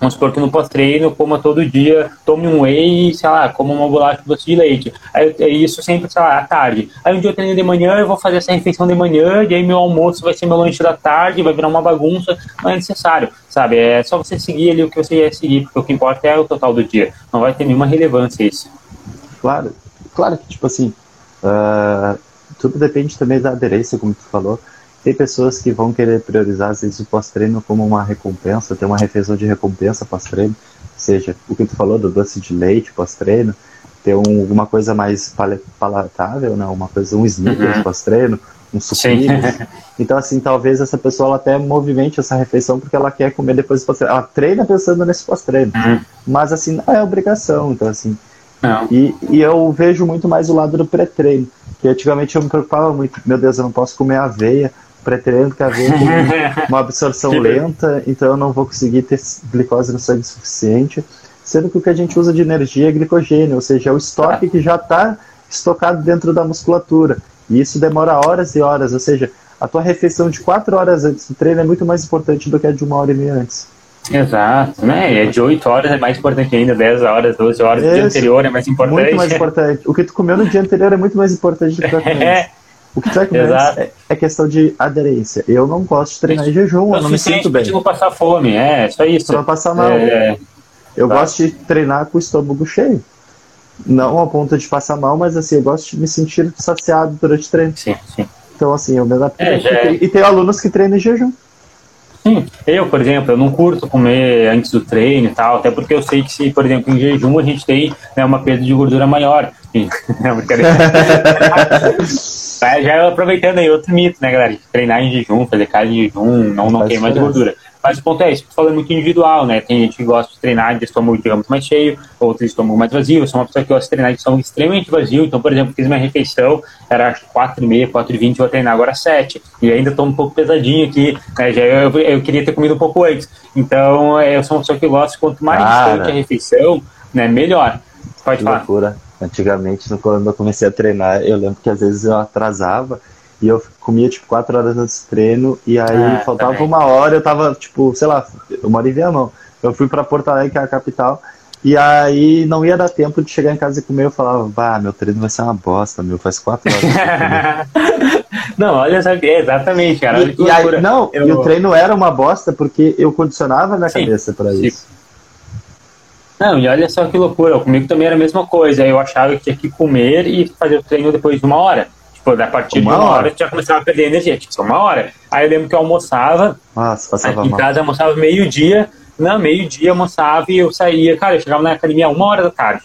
Vamos supor que no pós-treino coma todo dia, tome um whey, sei lá, coma uma bolacha doce de leite. Aí, é isso sempre, sei lá, à tarde. Aí um dia eu treino de manhã, eu vou fazer essa refeição de manhã, e aí meu almoço vai ser meu lanche da tarde, vai virar uma bagunça, não é necessário, sabe? É só você seguir ali o que você ia seguir, porque o que importa é o total do dia. Não vai ter nenhuma relevância isso. Claro, claro que, tipo assim, uh, tudo depende também da aderência, como tu falou. Tem pessoas que vão querer priorizar, às vezes, o pós-treino como uma recompensa, ter uma refeição de recompensa pós-treino, seja o que tu falou do doce de leite pós-treino, ter um, alguma coisa mais palatável, né? uma coisa, um sneakers uhum. pós-treino, um sucrilhos. Então, assim, talvez essa pessoa ela até movimente essa refeição porque ela quer comer depois do pós-treino. Ela treina pensando nesse pós-treino. Uhum. Mas, assim, não é obrigação. Então, assim. E, e eu vejo muito mais o lado do pré-treino. Que antigamente eu me preocupava muito. Meu Deus, eu não posso comer aveia pré-treino que a aveia tem uma absorção lenta, então eu não vou conseguir ter glicose no sangue suficiente, sendo que o que a gente usa de energia é glicogênio, ou seja, é o estoque que já está estocado dentro da musculatura. E isso demora horas e horas, ou seja, a tua refeição de 4 horas antes do treino é muito mais importante do que a de uma hora e meia antes. Exato, né? É de 8 horas é mais importante ainda, 10 horas, 12 horas do dia anterior é mais importante. Muito mais importante. O que tu comeu no dia anterior é muito mais importante do que a é, o que tu é, é questão de aderência. Eu não gosto de treinar em jejum, eu não me sinto bem. Não passar fome, é só isso. Pra passar mal. É, eu tá. gosto de treinar com o estômago cheio. Não a ponto de passar mal, mas assim, eu gosto de me sentir saciado durante o treino. Sim, sim. Então, assim, eu me adapto. É, é, e tem alunos que treinam em jejum. Sim, eu, por exemplo, eu não curto comer antes do treino e tal, até porque eu sei que se, por exemplo, em jejum a gente tem né, uma perda de gordura maior. Tá, já aproveitando aí outro mito, né, galera? Treinar em jejum, fazer carne em jejum, não, não queima de gordura. Mas o ponto é isso, falando muito individual, né? Tem gente que gosta de treinar de estômago, digamos, mais cheio, outros de estômago mais vazio. Eu sou uma pessoa que gosta de treinar de estômago extremamente vazio. Então, por exemplo, fiz minha refeição, era acho 4 e meia, 4 e 20, vou treinar agora 7. E ainda estou um pouco pesadinho aqui, né? Já eu, eu, queria ter comido um pouco antes. Então, eu sou uma pessoa que gosta, quanto mais distante a refeição, né, melhor. Pode que falar. loucura. Antigamente, quando eu comecei a treinar, eu lembro que às vezes eu atrasava e eu comia tipo 4 horas antes do treino e aí Ah, faltava também. uma hora, eu tava tipo, sei lá, eu moro em Viamão. Eu fui pra Porto Alegre, que é a capital, e aí não ia dar tempo de chegar em casa e comer. Eu falava, bah, meu treino vai ser uma bosta, meu, faz 4 horas. que eu comi." não, olha só, é, exatamente, cara. E, e aí, não, Eu- e o treino era uma bosta porque eu condicionava a minha Sim, cabeça pra sim. isso. Não, e olha só que loucura, comigo também era a mesma coisa. Eu achava que tinha que comer e fazer o treino depois de uma hora. Tipo, a partir Uma de uma hora? hora, eu já começava a perder energia, tipo, só uma hora. Aí eu lembro que eu almoçava, Nossa, passava aqui em mal. casa eu almoçava meio-dia, não, meio-dia almoçava e eu saía, cara, eu chegava na academia uma hora da tarde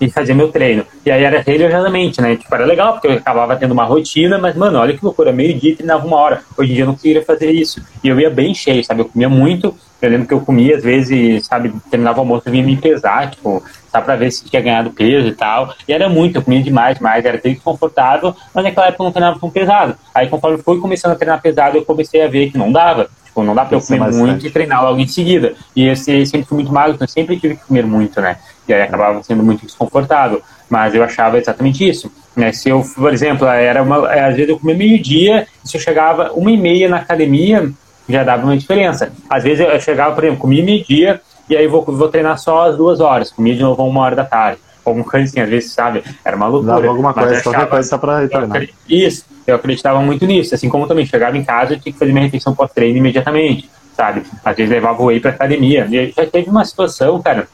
e fazia meu treino. E aí era religiosamente, né? Tipo, era legal, porque eu acabava tendo uma rotina, mas, mano, olha que loucura, meio-dia e treinava uma hora. Hoje em dia eu não conseguiria fazer isso. E eu ia bem cheio, sabe? Eu comia muito. Eu lembro que eu comia, às vezes, sabe, terminava o almoço, eu vinha me pesar, tipo, só pra ver se tinha ganhado peso e tal. E era muito, eu comia demais, demais, era desconfortável, mas naquela época eu não treinava tão pesado. Aí conforme fui começando a treinar pesado, eu comecei a ver que não dava. Tipo, não dá pra eu comer muito e treinar logo em seguida. E esse sempre fui muito magro, então eu sempre tive que comer muito, né? E aí acabava sendo muito desconfortável. Mas eu achava exatamente isso. Né? Se eu, por exemplo, era uma, às vezes eu comia meio-dia, se eu chegava uma e meia na academia, já dava uma diferença. Às vezes eu chegava, por exemplo, comia meio-dia e aí vou, vou treinar só às duas horas, comia de novo uma hora da tarde. Algum assim, às vezes, sabe? Era uma loucura. Dava alguma eu coisa, qualquer achava- coisa só pra eu treinar. acre- Isso, eu acreditava muito nisso. Assim como também chegava em casa, eu tinha que fazer minha refeição pós-treino imediatamente, sabe? Às vezes levava o whey pra academia. E já teve uma situação, cara,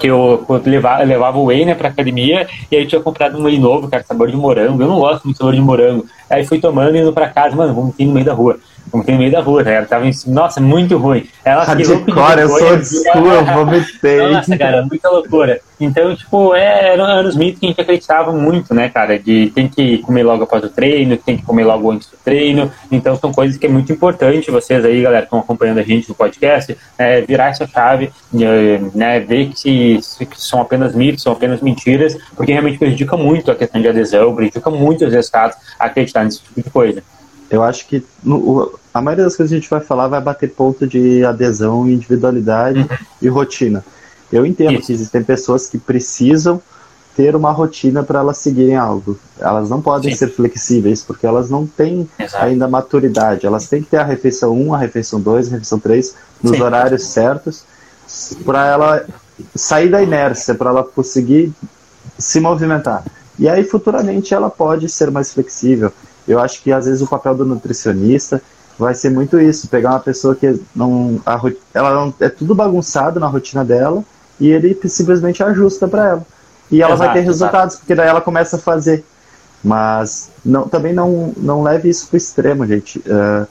que eu eu levava, eu levava o whey né, pra academia e aí eu tinha comprado um whey novo, cara, sabor de morango. Eu não gosto muito de sabor de morango. Aí fui tomando e indo pra casa, mano, vamos ir no meio da rua. Ir no meio da rua, cara. Tava em... Nossa, muito ruim. Ela Hardcore, eu sou old school, eu vomitei. Nossa, cara, muita loucura. Então, tipo, é, eram anos mitos que a gente acreditava muito, né, cara? De tem que comer logo após o treino, tem que comer logo antes do treino. Então, são coisas que é muito importante vocês aí, galera, que estão acompanhando a gente no podcast, é, virar essa chave, né, ver que, se- que são apenas mitos, são apenas mentiras, porque realmente prejudica muito a questão de adesão, prejudica muito os resultados acreditar nesse tipo de coisa. Eu acho que no- a maioria das coisas que a gente vai falar vai bater ponto de adesão, individualidade e rotina. Eu entendo Uhum. Isso. que existem pessoas que precisam ter uma rotina para elas seguirem algo. Elas não podem Sim. ser flexíveis porque elas não têm Exato. ainda maturidade. Elas têm que ter a refeição 1, a refeição 2, a refeição 3 nos Sim. horários certos para ela sair da inércia, para ela conseguir se movimentar. E aí futuramente ela pode ser mais flexível. Eu acho que às vezes o papel do nutricionista vai ser muito isso, pegar uma pessoa que não a, ela não é tudo bagunçado na rotina dela e ele simplesmente ajusta para ela. E ela vai Exato, ter resultados, porque daí ela começa a fazer. Mas não, também não, não leve isso pro extremo, gente. É,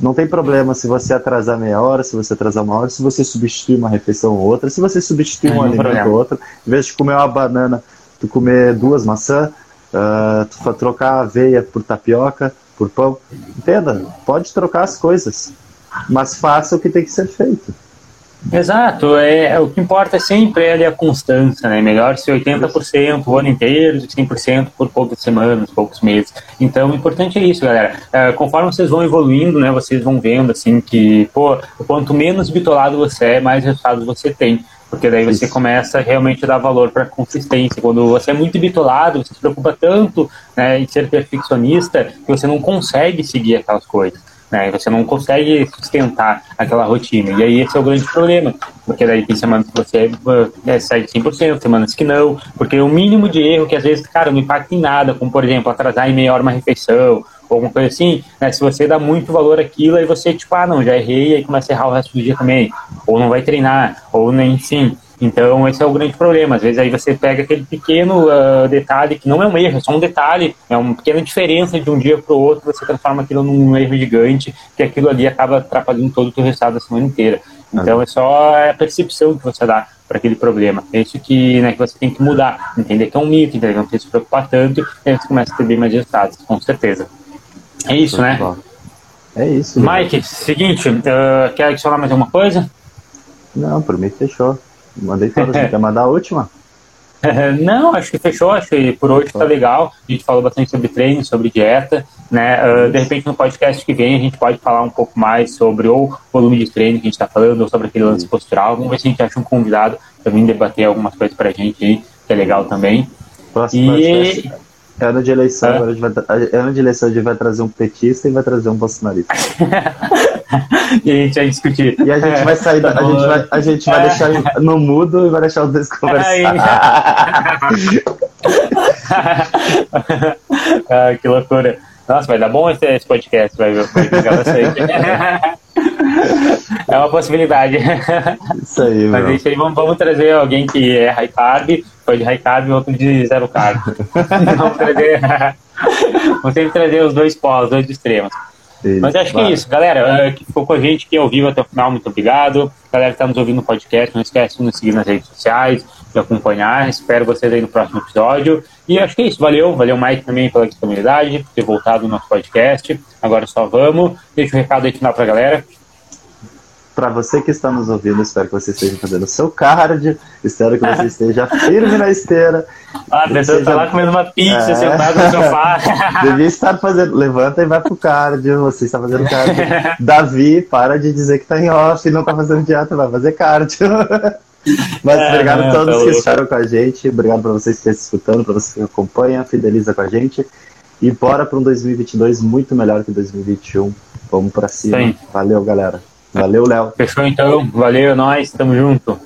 não tem problema se você atrasar meia hora, se você atrasar uma hora, se você substituir uma refeição ou outra, se você substituir um Nenhum alimento ou outro, em vez de comer uma banana, tu comer duas maçãs, fa- trocar aveia por tapioca, por pão. Entenda? Pode trocar as coisas, mas faça o que tem que ser feito. Exato, é, é, o que importa é sempre ali a constância, né? Melhor ser 80% o ano inteiro do que 100% por poucas semanas, poucos meses. Então, o importante é isso, galera. É, conforme vocês vão evoluindo, né, vocês vão vendo, assim, que, pô, quanto menos bitolado você é, mais resultados você tem. Porque daí você Isso. começa realmente a dar valor para consistência. Quando você é muito bitolado, você se preocupa tanto né, em ser perfeccionista que você não consegue seguir aquelas coisas. Né, você não consegue sustentar aquela rotina. E aí esse é o grande problema. Porque daí tem semanas que você é, segue 100%, semanas que não. Porque o mínimo de erro que às vezes, cara, não impacta em nada, como por exemplo, atrasar em meia hora uma refeição, ou alguma coisa assim, né, se você dá muito valor àquilo, aí você, tipo, ah, não, já errei, aí começa a errar o resto do dia também. Ou não vai treinar, ou nem sim. Então, esse é o grande problema. Às vezes aí você pega aquele pequeno ah, detalhe, que não é um erro, é só um detalhe, é uma pequena diferença de um dia para o outro, você transforma aquilo num erro gigante, que aquilo ali acaba atrapalhando todo o teu resultado da semana inteira. Então, é só a percepção que você dá para aquele problema. É isso que, né, que você tem que mudar. Entender que é um mito, entender que não tem que se preocupar tanto, e aí você começa a ter bem mais resultados, com certeza. É isso, né? É isso. Mike, seguinte, ah, quer adicionar mais alguma coisa? Não, por mim fechou. Mandei todas. Você quer mandar a última? Não, acho que fechou, acho que por hoje tá legal. A gente falou bastante sobre treino, sobre dieta, né? Uh, de repente no podcast que vem a gente pode falar um pouco mais sobre ou o volume de treino que a gente está falando, ou sobre aquele lance postural. Vamos ver se a gente acha um convidado para vir debater algumas coisas pra gente aí, que é legal também. Próximo e... É ano de eleição, agora a gente vai, ano de eleição a gente vai trazer um petista e vai trazer um bolsonarista. e a gente vai discutir. E a gente vai sair, da, a gente vai, a gente vai deixar no mudo e vai deixar os dois conversar. ah, que loucura. Nossa, vai dar bom esse, esse podcast, vai ver. é uma possibilidade. Isso aí, Mas aí, vamos, vamos trazer alguém que é high carb, foi de high carb e outro de zero carb. vamos trazer. vamos sempre trazer os dois polos, os dois extremos. Sim, Mas acho que é isso, galera. É, que ficou com a gente aqui ao vivo até o final, muito obrigado. Galera que está nos ouvindo no podcast, não esquece de nos seguir nas redes sociais, de acompanhar. Espero vocês aí no próximo episódio. E acho que é isso. Valeu, valeu, Mike, também pela disponibilidade, por ter voltado no nosso podcast. Agora só vamos. Deixa um recado aí final para a galera para você que está nos ouvindo, espero que você esteja fazendo o seu card, espero que você esteja firme na esteira. Ah, a pessoa está lá comendo uma pizza, é... sentado no sofá. Devia estar fazendo, levanta e vai pro card, você está fazendo card. Davi, para de dizer que está em off e não está fazendo dieta, vai fazer card. Mas é, obrigado a todos tá que estaram com a gente, obrigado para vocês que estão escutando, para vocês que acompanham, fideliza com a gente. E bora para um 2022 muito melhor que 2021. Vamos para cima. Sim. Valeu, galera. Valeu, Léo. Fechou então. Valeu, nós. Tamo junto.